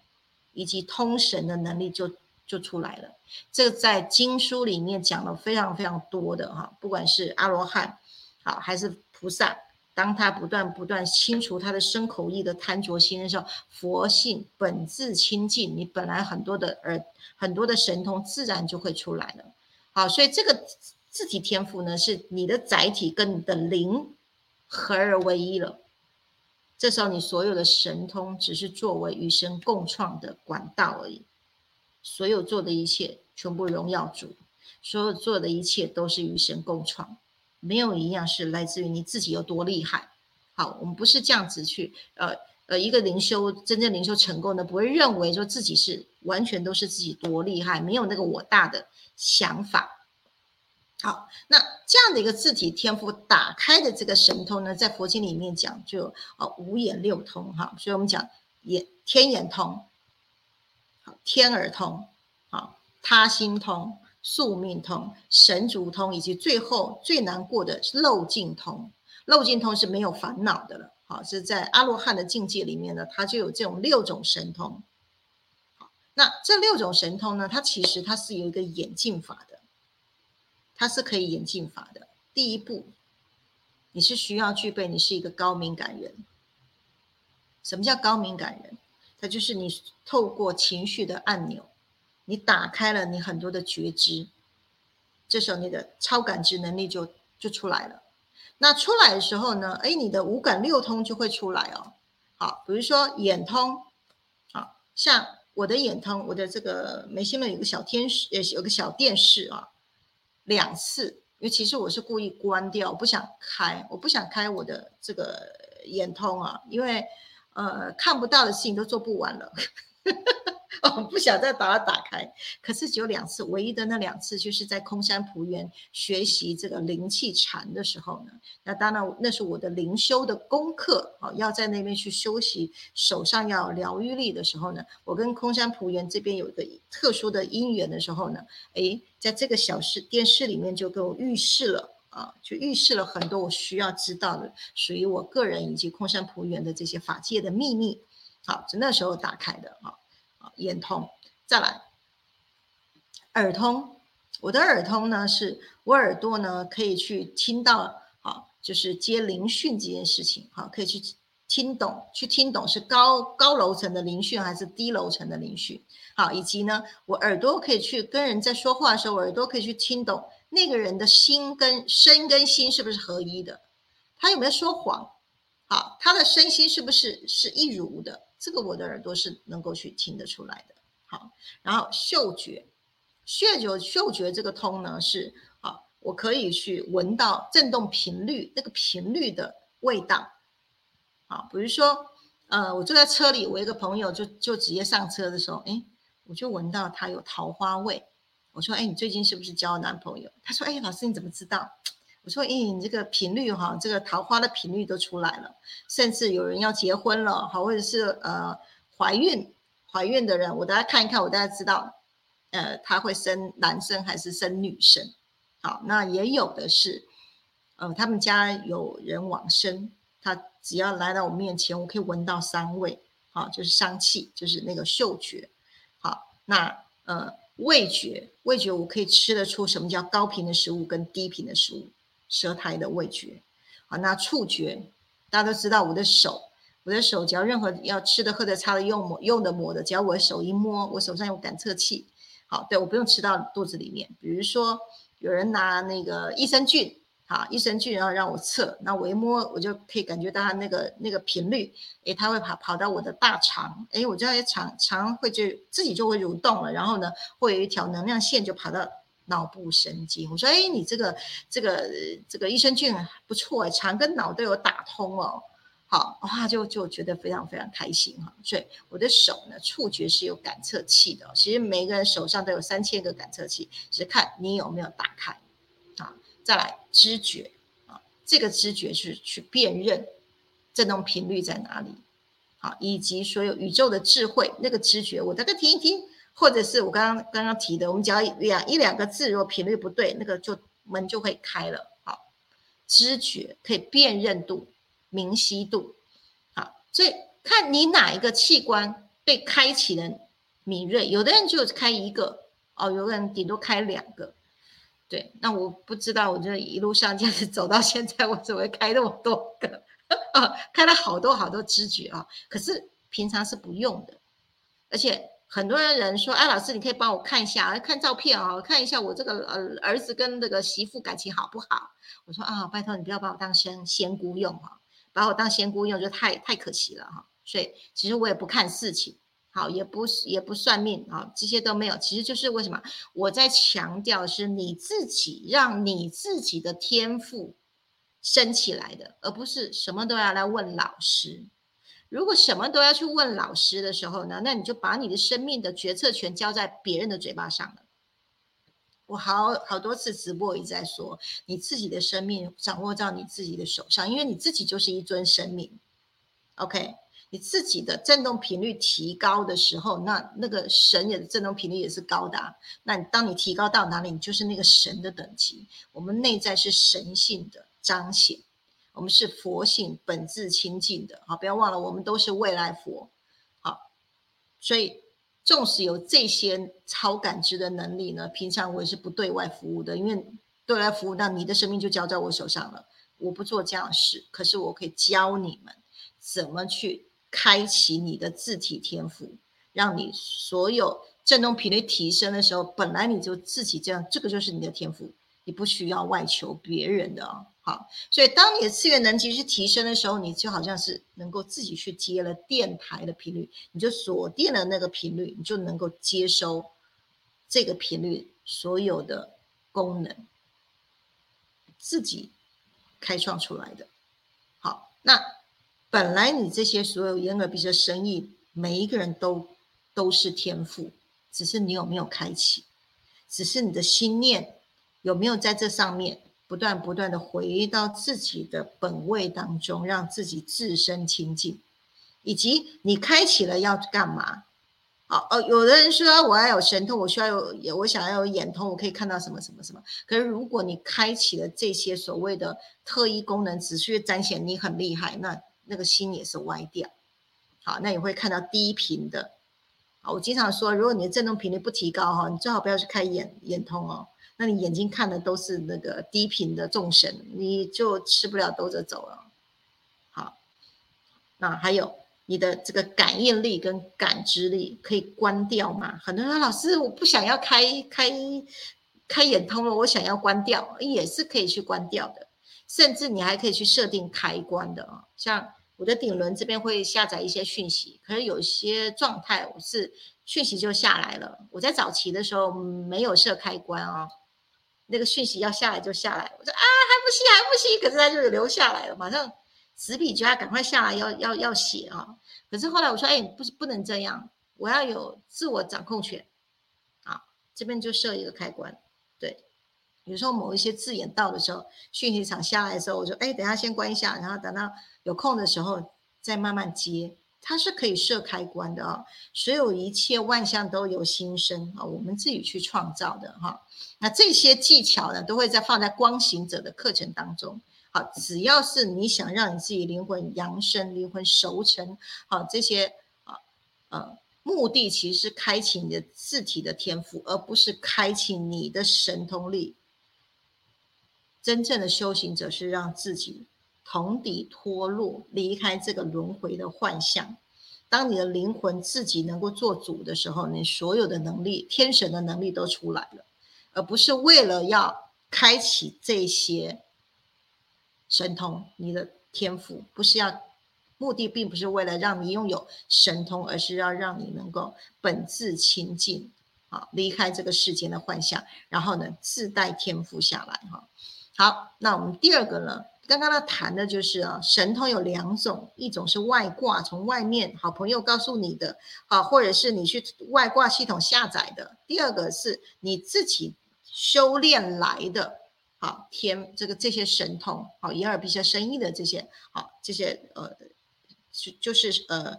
以及通神的能力就就出来了。这个在经书里面讲了非常非常多的哈，不管是阿罗汉好还是菩萨，当他不断不断清除他的身口意的贪着心的时候，佛性本自清净，你本来很多的呃很多的神通自然就会出来了。好，所以这个字体天赋呢，是你的载体跟你的灵合而为一了。这时候，你所有的神通只是作为与神共创的管道而已。所有做的一切，全部荣耀主；所有做的一切，都是与神共创，没有一样是来自于你自己有多厉害。好，我们不是这样子去，呃呃，一个灵修真正灵修成功的，不会认为说自己是完全都是自己多厉害，没有那个我大的想法。好，那这样的一个字体天赋打开的这个神通呢，在佛经里面讲就啊五眼六通哈，所以我们讲眼天眼通，好天耳通，好他心通、宿命通、神足通，以及最后最难过的是漏尽通。漏尽通是没有烦恼的了，好是在阿罗汉的境界里面呢，他就有这种六种神通。那这六种神通呢，它其实它是有一个演进法的，它是可以演进法的。第一步，你是需要具备，你是一个高敏感人。什么叫高敏感人？它就是你透过情绪的按钮，你打开了你很多的觉知，这时候你的超感知能力就就出来了。那出来的时候呢，哎，你的五感六通就会出来哦。好，比如说眼通，好像我的眼通，我的这个眉心轮有个小天使，呃，有个小电视啊，两次，因为其实我是故意关掉，我不想开，我不想开我的这个眼通啊，因为。呃，看不到的事情都做不完了，哦，不想再把它打开。可是只有两次，唯一的那两次就是在空山普园学习这个灵气禅的时候呢。那当然，那是我的灵修的功课啊，要在那边去休息，手上要疗愈力的时候呢，我跟空山普园这边有一个特殊的因缘的时候呢，诶，在这个小视电视里面就给我预示了。啊，就预示了很多我需要知道的，属于我个人以及空山普园的这些法界的秘密。好，就那时候打开的啊啊，眼通，再来耳通。我的耳通呢，是我耳朵呢可以去听到，啊，就是接灵讯这件事情，啊，可以去听懂，去听懂是高高楼层的灵讯还是低楼层的灵讯，好，以及呢，我耳朵可以去跟人在说话的时候，我耳朵可以去听懂。那个人的心跟身跟心是不是合一的？他有没有说谎？好，他的身心是不是是一如的？这个我的耳朵是能够去听得出来的。好，然后嗅觉，嗅觉嗅觉这个通呢是啊，我可以去闻到振动频率那个频率的味道。好，比如说呃，我坐在车里，我一个朋友就就直接上车的时候，哎，我就闻到他有桃花味。我说：“哎，你最近是不是交男朋友？”他说：“哎，老师你怎么知道？”我说：“哎，你这个频率哈，这个桃花的频率都出来了，甚至有人要结婚了，好，或者是呃怀孕，怀孕的人，我大家看一看，我大家知道，呃，他会生男生还是生女生？好，那也有的是，呃，他们家有人往生，他只要来到我面前，我可以闻到香味，好，就是香气，就是那个嗅觉，好，那呃。”味觉，味觉我可以吃得出什么叫高频的食物跟低频的食物，舌苔的味觉。好，那触觉，大家都知道，我的手，我的手只要任何要吃的、喝的、擦的、用抹、用的、抹的，只要我的手一摸，我手上有感测器。好，对我不用吃到肚子里面。比如说，有人拿那个益生菌。好，益生菌，然后让我测，那我一摸，我就可以感觉到它那个那个频率，诶，它会跑跑到我的大肠，诶，我这肠肠会就自己就会蠕动了，然后呢，会有一条能量线就跑到脑部神经。我说，诶，你这个这个这个益生菌不错，肠跟脑都有打通哦。好，哇，就就觉得非常非常开心哈。所以我的手呢，触觉是有感测器的，其实每个人手上都有三千个感测器，只是看你有没有打开。啊再来知觉啊，这个知觉是去辨认振动频率在哪里，好，以及所有宇宙的智慧那个知觉，我大概听一听，或者是我刚刚刚刚提的，我们只要两一两个字，如果频率不对，那个就门就会开了。好，知觉可以辨认度、明晰度，好，所以看你哪一个器官被开启了敏锐，有的人就开一个哦，有的人顶多开两个。对，那我不知道，我就一路上这样子走到现在，我怎么会开那么多个？啊，<laughs> 开了好多好多知觉啊！可是平常是不用的，而且很多人说，哎，老师，你可以帮我看一下，看照片啊，看一下我这个呃儿子跟那个媳妇感情好不好？我说啊，拜托你不要把我当仙仙姑用哈，把我当仙姑用就太太可惜了哈。所以其实我也不看事情。好，也不是也不算命啊，这些都没有。其实就是为什么我在强调是你自己让你自己的天赋升起来的，而不是什么都要来问老师。如果什么都要去问老师的时候呢，那你就把你的生命的决策权交在别人的嘴巴上了。我好好多次直播一直在说，你自己的生命掌握到你自己的手上，因为你自己就是一尊生命。OK。你自己的振动频率提高的时候，那那个神也的振动频率也是高的。那你当你提高到哪里，你就是那个神的等级。我们内在是神性的彰显。我们是佛性本质清净的，好，不要忘了，我们都是未来佛，好，所以纵使有这些超感知的能力呢，平常我也是不对外服务的，因为对外服务，那你的生命就交在我手上了，我不做这样的事，可是我可以教你们怎么去开启你的自体天赋，让你所有振动频率提升的时候，本来你就自己这样，这个就是你的天赋。你不需要外求别人的哦，好，所以当你的次元能级去提升的时候，你就好像是能够自己去接了电台的频率，你就锁定了那个频率，你就能够接收这个频率所有的功能，自己开创出来的。好，那本来你这些所有眼耳鼻舌身意，每一个人都都是天赋，只是你有没有开启，只是你的心念。有没有在这上面不断不断的回到自己的本位当中，让自己自身清净，以及你开启了要干嘛？好，哦，有的人说我要有神通，我需要有，我想要有眼通，我可以看到什么什么什么。可是如果你开启了这些所谓的特异功能，只是彰显你很厉害，那那个心也是歪掉。好，那你会看到低频的。好，我经常说，如果你的振动频率不提高哈，你最好不要去开眼眼通哦。那你眼睛看的都是那个低频的众生，你就吃不了兜着走了。好，那还有你的这个感应力跟感知力可以关掉吗？很多人说老师，我不想要开开开眼通了，我想要关掉，也是可以去关掉的。甚至你还可以去设定开关的啊，像我的顶轮这边会下载一些讯息，可是有些状态我是讯息就下来了。我在早期的时候没有设开关啊。那个讯息要下来就下来，我说啊还不行还不行，可是他就留下来了，马上纸笔就要赶快下来要要要写啊。可是后来我说，哎，不是不能这样，我要有自我掌控权啊。这边就设一个开关，对。有时候某一些字眼到的时候，讯息场下来的时候，我说，哎，等下先关一下，然后等到有空的时候再慢慢接。它是可以设开关的啊，所有一切万象都有心生啊，我们自己去创造的哈。那这些技巧呢，都会在放在光行者的课程当中。好，只要是你想让你自己灵魂扬升、灵魂熟成，好这些啊呃目的，其实是开启你的字体的天赋，而不是开启你的神通力。真正的修行者是让自己。从底脱落，离开这个轮回的幻象。当你的灵魂自己能够做主的时候，你所有的能力、天神的能力都出来了，而不是为了要开启这些神通。你的天赋不是要目的，并不是为了让你拥有神通，而是要让你能够本自清净，啊，离开这个世间的幻象，然后呢，自带天赋下来。哈，好，那我们第二个呢？刚刚他谈的就是啊，神通有两种，一种是外挂，从外面好朋友告诉你的，啊，或者是你去外挂系统下载的；第二个是你自己修炼来的，啊天这个这些神通，好眼耳鼻舌身意的这些，好这些呃，就就是呃。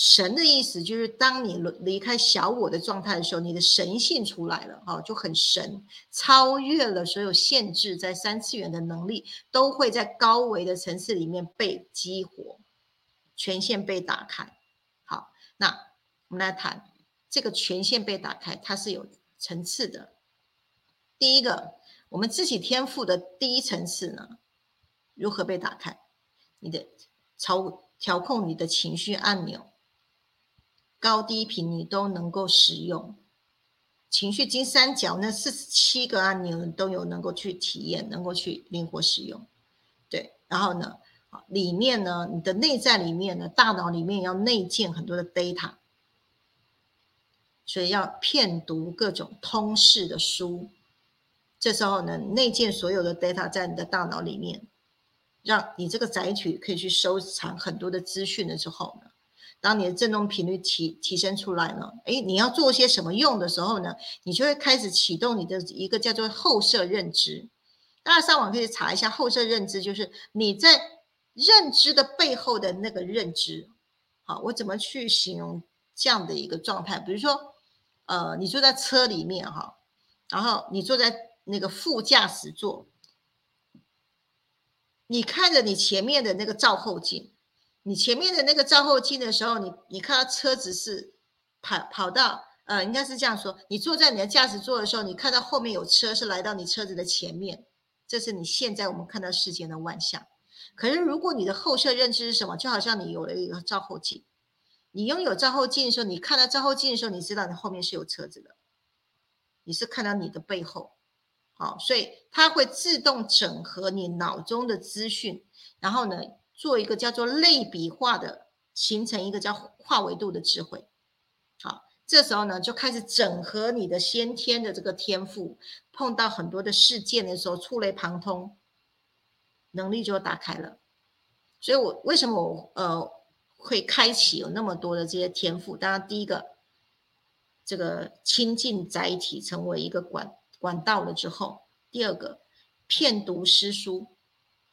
神的意思就是，当你离开小我的状态的时候，你的神性出来了，哈，就很神，超越了所有限制，在三次元的能力都会在高维的层次里面被激活，权限被打开。好，那我们来谈这个权限被打开，它是有层次的。第一个，我们自己天赋的第一层次呢，如何被打开？你的操调控你的情绪按钮。高低频你都能够使用，情绪金三角那四十七个按钮都有能够去体验，能够去灵活使用。对，然后呢，里面呢，你的内在里面呢，大脑里面要内建很多的 data，所以要骗读各种通识的书。这时候呢，内建所有的 data 在你的大脑里面，让你这个载体可以去收藏很多的资讯的时候呢。当你的振动频率提提升出来了，哎，你要做些什么用的时候呢？你就会开始启动你的一个叫做后设认知。大家上网可以查一下后设认知，就是你在认知的背后的那个认知。好，我怎么去形容这样的一个状态？比如说，呃，你坐在车里面哈，然后你坐在那个副驾驶座，你看着你前面的那个照后镜，你前面的那个照后镜的时候，你你看到车子是跑跑到呃，应该是这样说，你坐在你的驾驶座的时候，你看到后面有车是来到你车子的前面，这是你现在我们看到世间的万象。可是如果你的后设认知是什么，就好像你有了一个照后镜，你拥有照后镜的时候，你看到照后镜的时候，你知道你后面是有车子的，你是看到你的背后。好，所以它会自动整合你脑中的资讯，然后呢，做一个叫做类比化的，形成一个叫跨维度的智慧。好，这时候呢，就开始整合你的先天的这个天赋，碰到很多的事件的时候，触类旁通，能力就打开了。所以我为什么我呃会开启有那么多的这些天赋？当然，第一个，这个亲近载体成为一个管。管道了之后，第二个，骗读诗书，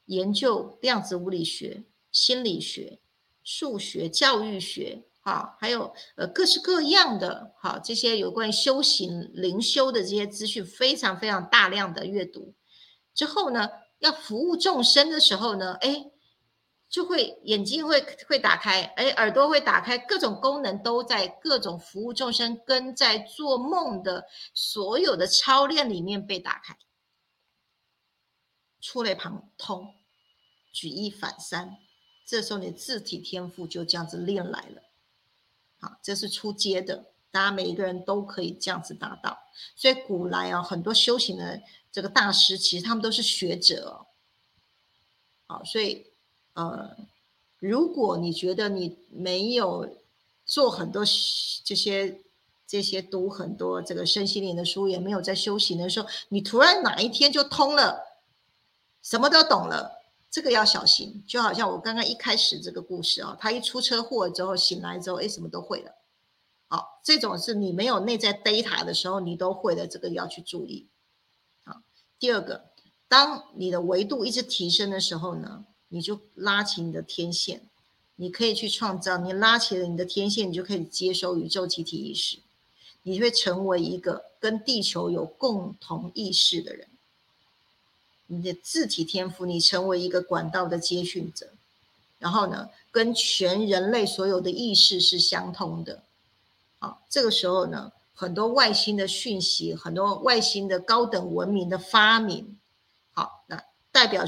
研究量子物理学、心理学、数学、教育学，哈，还有呃各式各样的哈这些有关于修行灵修的这些资讯，非常非常大量的阅读之后呢，要服务众生的时候呢，哎。就会眼睛会会打开，哎，耳朵会打开，各种功能都在各种服务众生跟在做梦的所有的操练里面被打开，触类旁通，举一反三，这时候你字体天赋就这样子练来了。好，这是出阶的，大家每一个人都可以这样子达到。所以古来啊，很多修行的这个大师，其实他们都是学者。好，所以。呃，如果你觉得你没有做很多这些这些读很多这个身心灵的书，也没有在修行的时候，你突然哪一天就通了，什么都懂了，这个要小心。就好像我刚刚一开始这个故事啊，他一出车祸之后醒来之后，哎，什么都会了。好，这种是你没有内在 data 的时候，你都会的，这个要去注意。好，第二个，当你的维度一直提升的时候呢？你就拉起你的天线，你可以去创造。你拉起了你的天线，你就可以接收宇宙集体意识，你会成为一个跟地球有共同意识的人。你的自体天赋，你成为一个管道的接讯者，然后呢，跟全人类所有的意识是相通的。好，这个时候呢，很多外星的讯息，很多外星的高等文明的发明，好，那代表。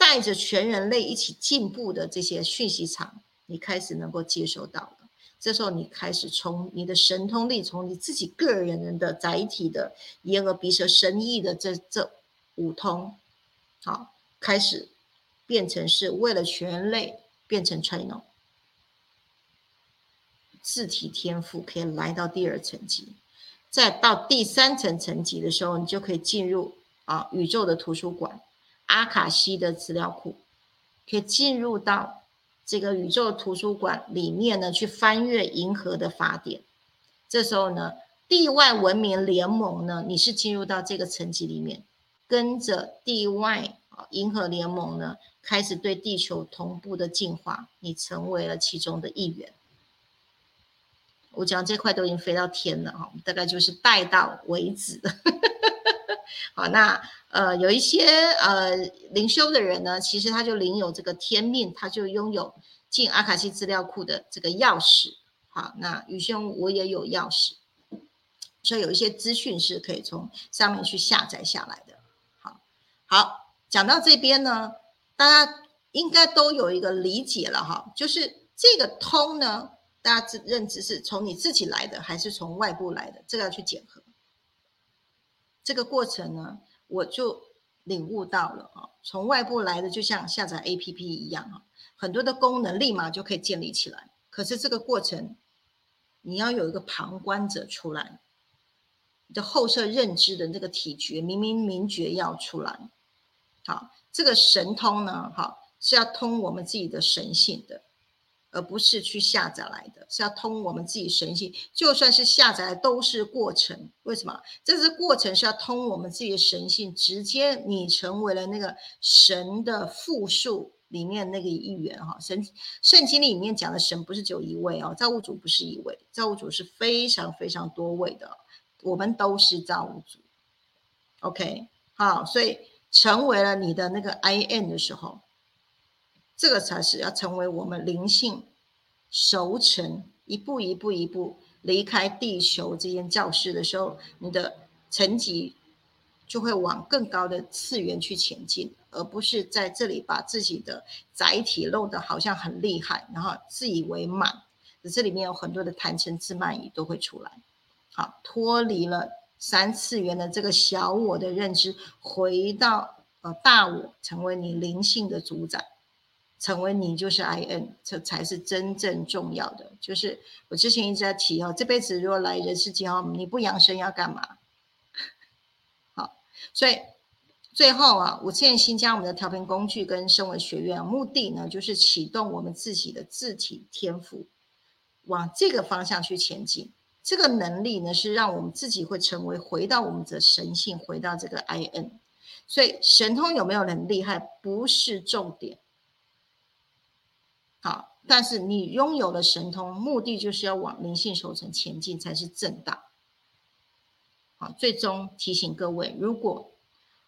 带着全人类一起进步的这些讯息场，你开始能够接收到了。这时候，你开始从你的神通力，从你自己个人的载体的眼耳鼻舌身意的这这五通，好，开始变成是为了全人类变成 channel，字体天赋可以来到第二层级，再到第三层层级的时候，你就可以进入啊宇宙的图书馆。阿卡西的资料库可以进入到这个宇宙图书馆里面呢，去翻阅银河的法典。这时候呢，地外文明联盟呢，你是进入到这个层级里面，跟着地外啊银河联盟呢，开始对地球同步的进化，你成为了其中的一员。我讲这块都已经飞到天了哈，大概就是带到为止。<laughs> 好，那呃，有一些呃灵修的人呢，其实他就领有这个天命，他就拥有进阿卡西资料库的这个钥匙。好，那宇轩我也有钥匙，所以有一些资讯是可以从上面去下载下来的。好，讲到这边呢，大家应该都有一个理解了哈，就是这个通呢，大家知认知是从你自己来的，还是从外部来的？这个要去检核。这个过程呢，我就领悟到了啊，从外部来的就像下载 APP 一样啊，很多的功能立马就可以建立起来。可是这个过程，你要有一个旁观者出来，你的后设认知的那个体觉、明明明觉要出来。好，这个神通呢，哈是要通我们自己的神性的。而不是去下载来的，是要通我们自己神性。就算是下载都是过程，为什么？这是过程是要通我们自己的神性，直接你成为了那个神的复数里面那个一员哈。神圣经里面讲的神不是只有一位哦，造物主不是一位，造物主是非常非常多位的，我们都是造物主。OK，好，所以成为了你的那个 I N 的时候，这个才是要成为我们灵性熟成，一步一步一步离开地球这间教室的时候，你的层级就会往更高的次元去前进，而不是在这里把自己的载体弄得好像很厉害，然后自以为满。这里面有很多的贪嗔自慢疑都会出来。好，脱离了三次元的这个小我的认知，回到呃大我，成为你灵性的主宰，成为你就是 I N，这才是真正重要的。就是我之前一直在提哦，这辈子如果来人世间哦，你不养生要干嘛？好，所以最后啊，我现在新加我们的调频工具跟声纹学院，目的呢就是启动我们自己的字体天赋，往这个方向去前进。这个能力呢，是让我们自己会成为回到我们的神性，回到这个 I N。所以神通有没有很厉害，不是重点。好，但是你拥有了神通，目的就是要往灵性守成前进，才是正道。好，最终提醒各位，如果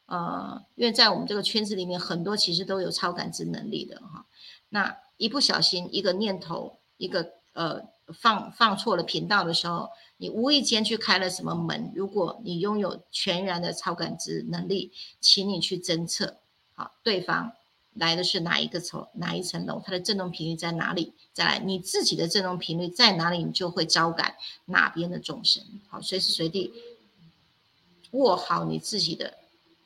呃，因为在我们这个圈子里面，很多其实都有超感知能力的哈。那一不小心，一个念头，一个呃。放放错了频道的时候，你无意间去开了什么门？如果你拥有全然的超感知能力，请你去侦测，好，对方来的是哪一个层哪一层楼，它的振动频率在哪里？再来，你自己的振动频率在哪里，你就会招感哪边的众生。好，随时随地握好你自己的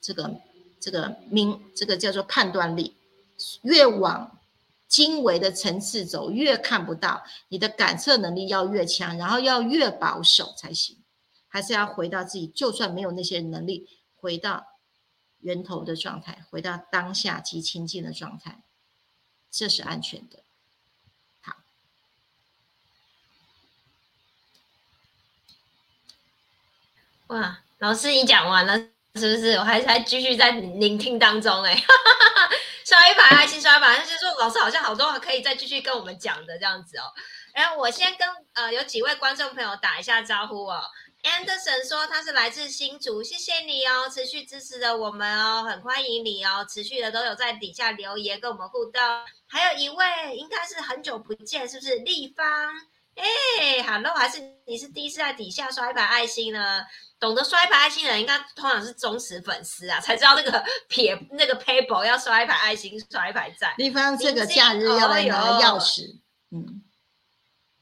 这个这个明，这个叫做判断力，越往。经纬的层次走越看不到，你的感测能力要越强，然后要越保守才行，还是要回到自己，就算没有那些能力，回到源头的状态，回到当下及清净的状态，这是安全的。好，哇，老师你讲完了是不是？我还还继续在聆听当中哎。<laughs> 刷一排爱心，刷一排，就是说老师好像好多话可以再继续跟我们讲的这样子哦。然后我先跟呃有几位观众朋友打一下招呼哦。Anderson 说他是来自新竹，谢谢你哦，持续支持的我们哦，很欢迎你哦，持续的都有在底下留言跟我们互动。还有一位应该是很久不见，是不是立方？哎，Hello，还是你是第一次在底下刷一排爱心呢？懂得刷一排爱心的人，应该通常是忠实粉丝啊，才知道那个 <laughs> 撇那个 paper 要刷一排爱心，刷一排赞。地方这个假日要来拿钥匙，嗯，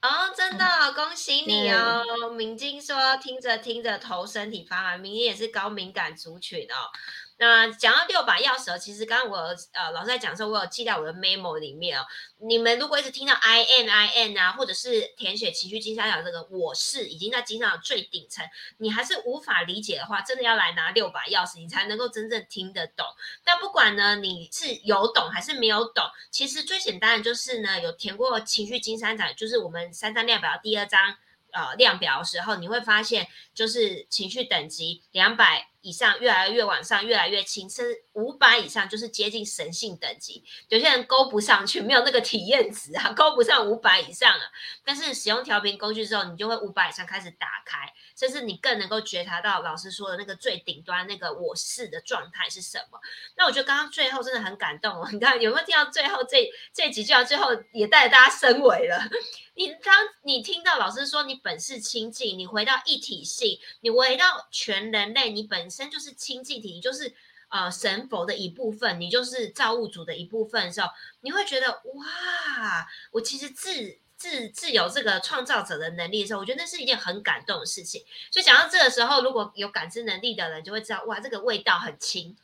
哦，真的，恭喜你哦！明晶说听着听着头身体发麻，明晶也是高敏感族群哦。那讲到六把钥匙，其实刚刚我呃老师在讲的时候，我有记在我的 memo 里面哦。你们如果一直听到 I N I N 啊，或者是填写情绪金三角这个我是已经在金三角最顶层，你还是无法理解的话，真的要来拿六把钥匙，你才能够真正听得懂。但不管呢你是有懂还是没有懂，其实最简单的就是呢有填过情绪金三角，就是我们三张量表第二张呃量表的时候，你会发现就是情绪等级两百。以上越来越往上，越来越轻，甚至五百以上就是接近神性等级。有些人勾不上去，没有那个体验值啊，<laughs> 勾不上五百以上啊。但是使用调频工具之后，你就会五百以上开始打开，甚至你更能够觉察到老师说的那个最顶端那个我是的状态是什么。那我觉得刚刚最后真的很感动哦，你看有没有听到最后这这几句啊？最后也带着大家升维了。你当你听到老师说你本是清净，你回到一体性，你回到全人类，你本身就是清净体，你就是呃神佛的一部分，你就是造物主的一部分的时候，你会觉得哇，我其实自自自有这个创造者的能力的时候，我觉得那是一件很感动的事情。所以讲到这个时候，如果有感知能力的人就会知道，哇，这个味道很轻，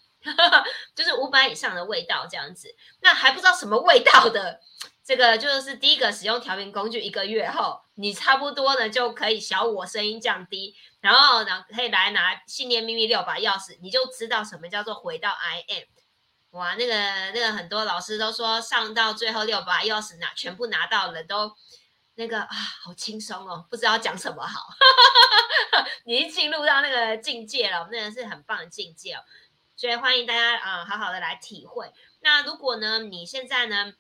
<laughs> 就是五百以上的味道这样子。那还不知道什么味道的。这个就是第一个使用调频工具，一个月后，你差不多呢就可以小我声音降低，然后呢可以来拿信念秘密六把钥匙，你就知道什么叫做回到 I am。哇，那个那个很多老师都说上到最后六把钥匙拿全部拿到了，都那个啊好轻松哦，不知道讲什么好。<laughs> 你已进入到那个境界了，那个是很棒的境界哦，所以欢迎大家啊好好的来体会。那如果呢你现在呢？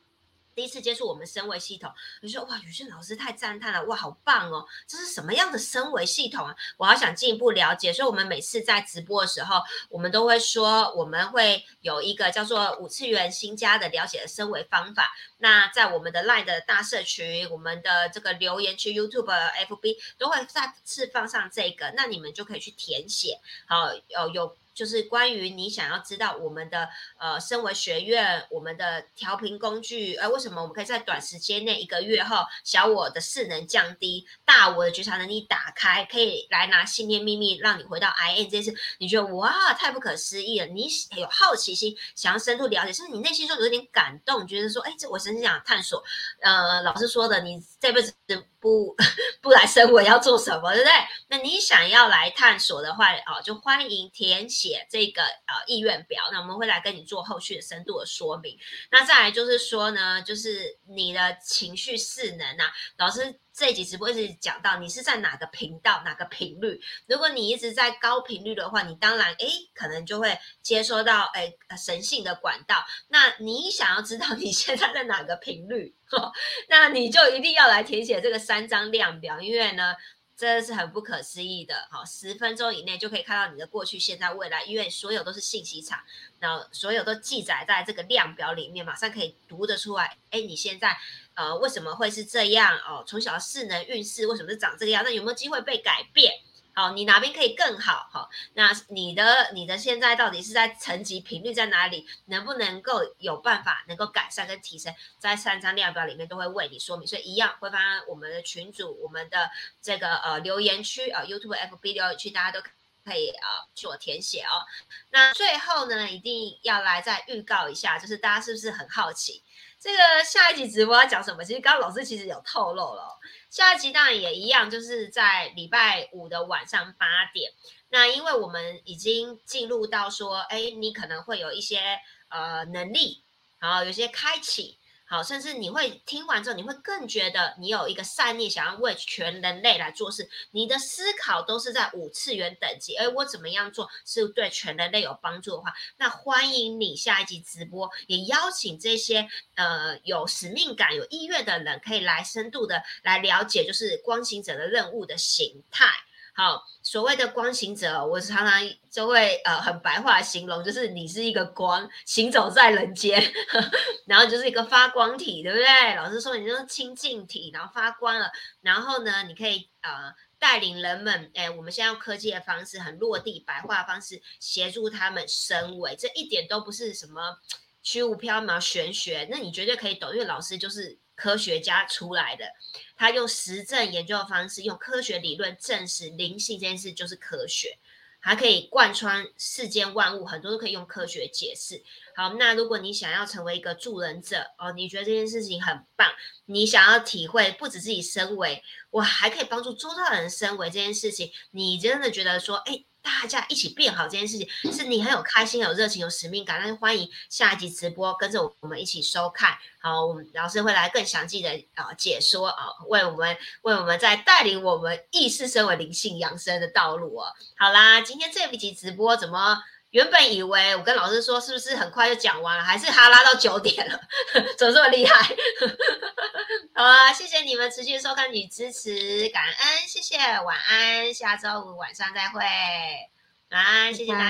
第一次接触我们升维系统，你说哇，宇轩老师太赞叹了，哇，好棒哦！这是什么样的升维系统啊？我好想进一步了解。所以，我们每次在直播的时候，我们都会说，我们会有一个叫做五次元新家的了解的升维方法。那在我们的 LINE 的大社群、我们的这个留言区、YouTube、FB 都会再次放上这个，那你们就可以去填写。好，有有。就是关于你想要知道我们的呃，身为学院，我们的调频工具，呃，为什么我们可以在短时间内一个月后，小我的势能降低，大我的觉察能力打开，可以来拿信念秘密，让你回到 I N 这件事，你觉得哇，太不可思议了！你有好奇心，想要深度了解，甚至你内心中有点感动，觉得说，哎，这我真是想探索。呃，老师说的，你这辈子。不 <laughs> 不来生我要做什么，对不对？那你想要来探索的话，哦，就欢迎填写这个呃意愿表。那我们会来跟你做后续的深度的说明。那再来就是说呢，就是你的情绪势能啊，老师。这一集直播一直讲到你是在哪个频道、哪个频率。如果你一直在高频率的话，你当然哎，可能就会接收到哎神性的管道。那你想要知道你现在在哪个频率，那你就一定要来填写这个三张量表，因为呢。真的是很不可思议的，好，十分钟以内就可以看到你的过去、现在、未来，因为所有都是信息场，然后所有都记载在这个量表里面，马上可以读得出来。哎，你现在呃为什么会是这样？哦，从小的势能运势为什么是长这个样？那有没有机会被改变？好，你哪边可以更好？好，那你的你的现在到底是在层级频率在哪里？能不能够有办法能够改善跟提升？在三张量表里面都会为你说明，所以一样会发我们的群组、我们的这个呃留言区啊，YouTube、FB 留言区，大家都可以啊做填写哦。那最后呢，一定要来再预告一下，就是大家是不是很好奇？这个下一集直播要讲什么？其实刚刚老师其实有透露了，下一集当然也一样，就是在礼拜五的晚上八点。那因为我们已经进入到说，哎，你可能会有一些呃能力，然后有些开启。好，甚至你会听完之后，你会更觉得你有一个善念，想要为全人类来做事。你的思考都是在五次元等级，而我怎么样做是对全人类有帮助的话，那欢迎你下一集直播，也邀请这些呃有使命感、有意愿的人，可以来深度的来了解，就是光行者的任务的形态。好，所谓的光行者，我常常就会呃很白话形容，就是你是一个光行走在人间，<laughs> 然后就是一个发光体，对不对？老师说你就是清净体，然后发光了，然后呢，你可以呃带领人们，哎，我们现在用科技的方式，很落地白话方式协助他们升维，这一点都不是什么 <tsk> 虚无缥缈玄学，那你绝对可以懂，因为老师就是科学家出来的。他用实证研究的方式，用科学理论证实灵性这件事就是科学，还可以贯穿世间万物，很多都可以用科学解释。好，那如果你想要成为一个助人者哦，你觉得这件事情很棒，你想要体会不止自己身为，我还可以帮助周遭人身为这件事情，你真的觉得说，哎。大家一起变好这件事情，是你很有开心、有热情、有使命感。那就欢迎下一集直播跟着我们一起收看。好，我们老师会来更详细的啊解说啊，为我们为我们在带领我们意识身为灵性养生的道路哦。好啦，今天这一集直播怎么？原本以为我跟老师说是不是很快就讲完了，还是哈拉到九点了，<laughs> 怎么这么厉害？<laughs> 好啊，谢谢你们持续收看与支持，感恩，谢谢，晚安，下周五晚上再会，晚安，谢谢大家。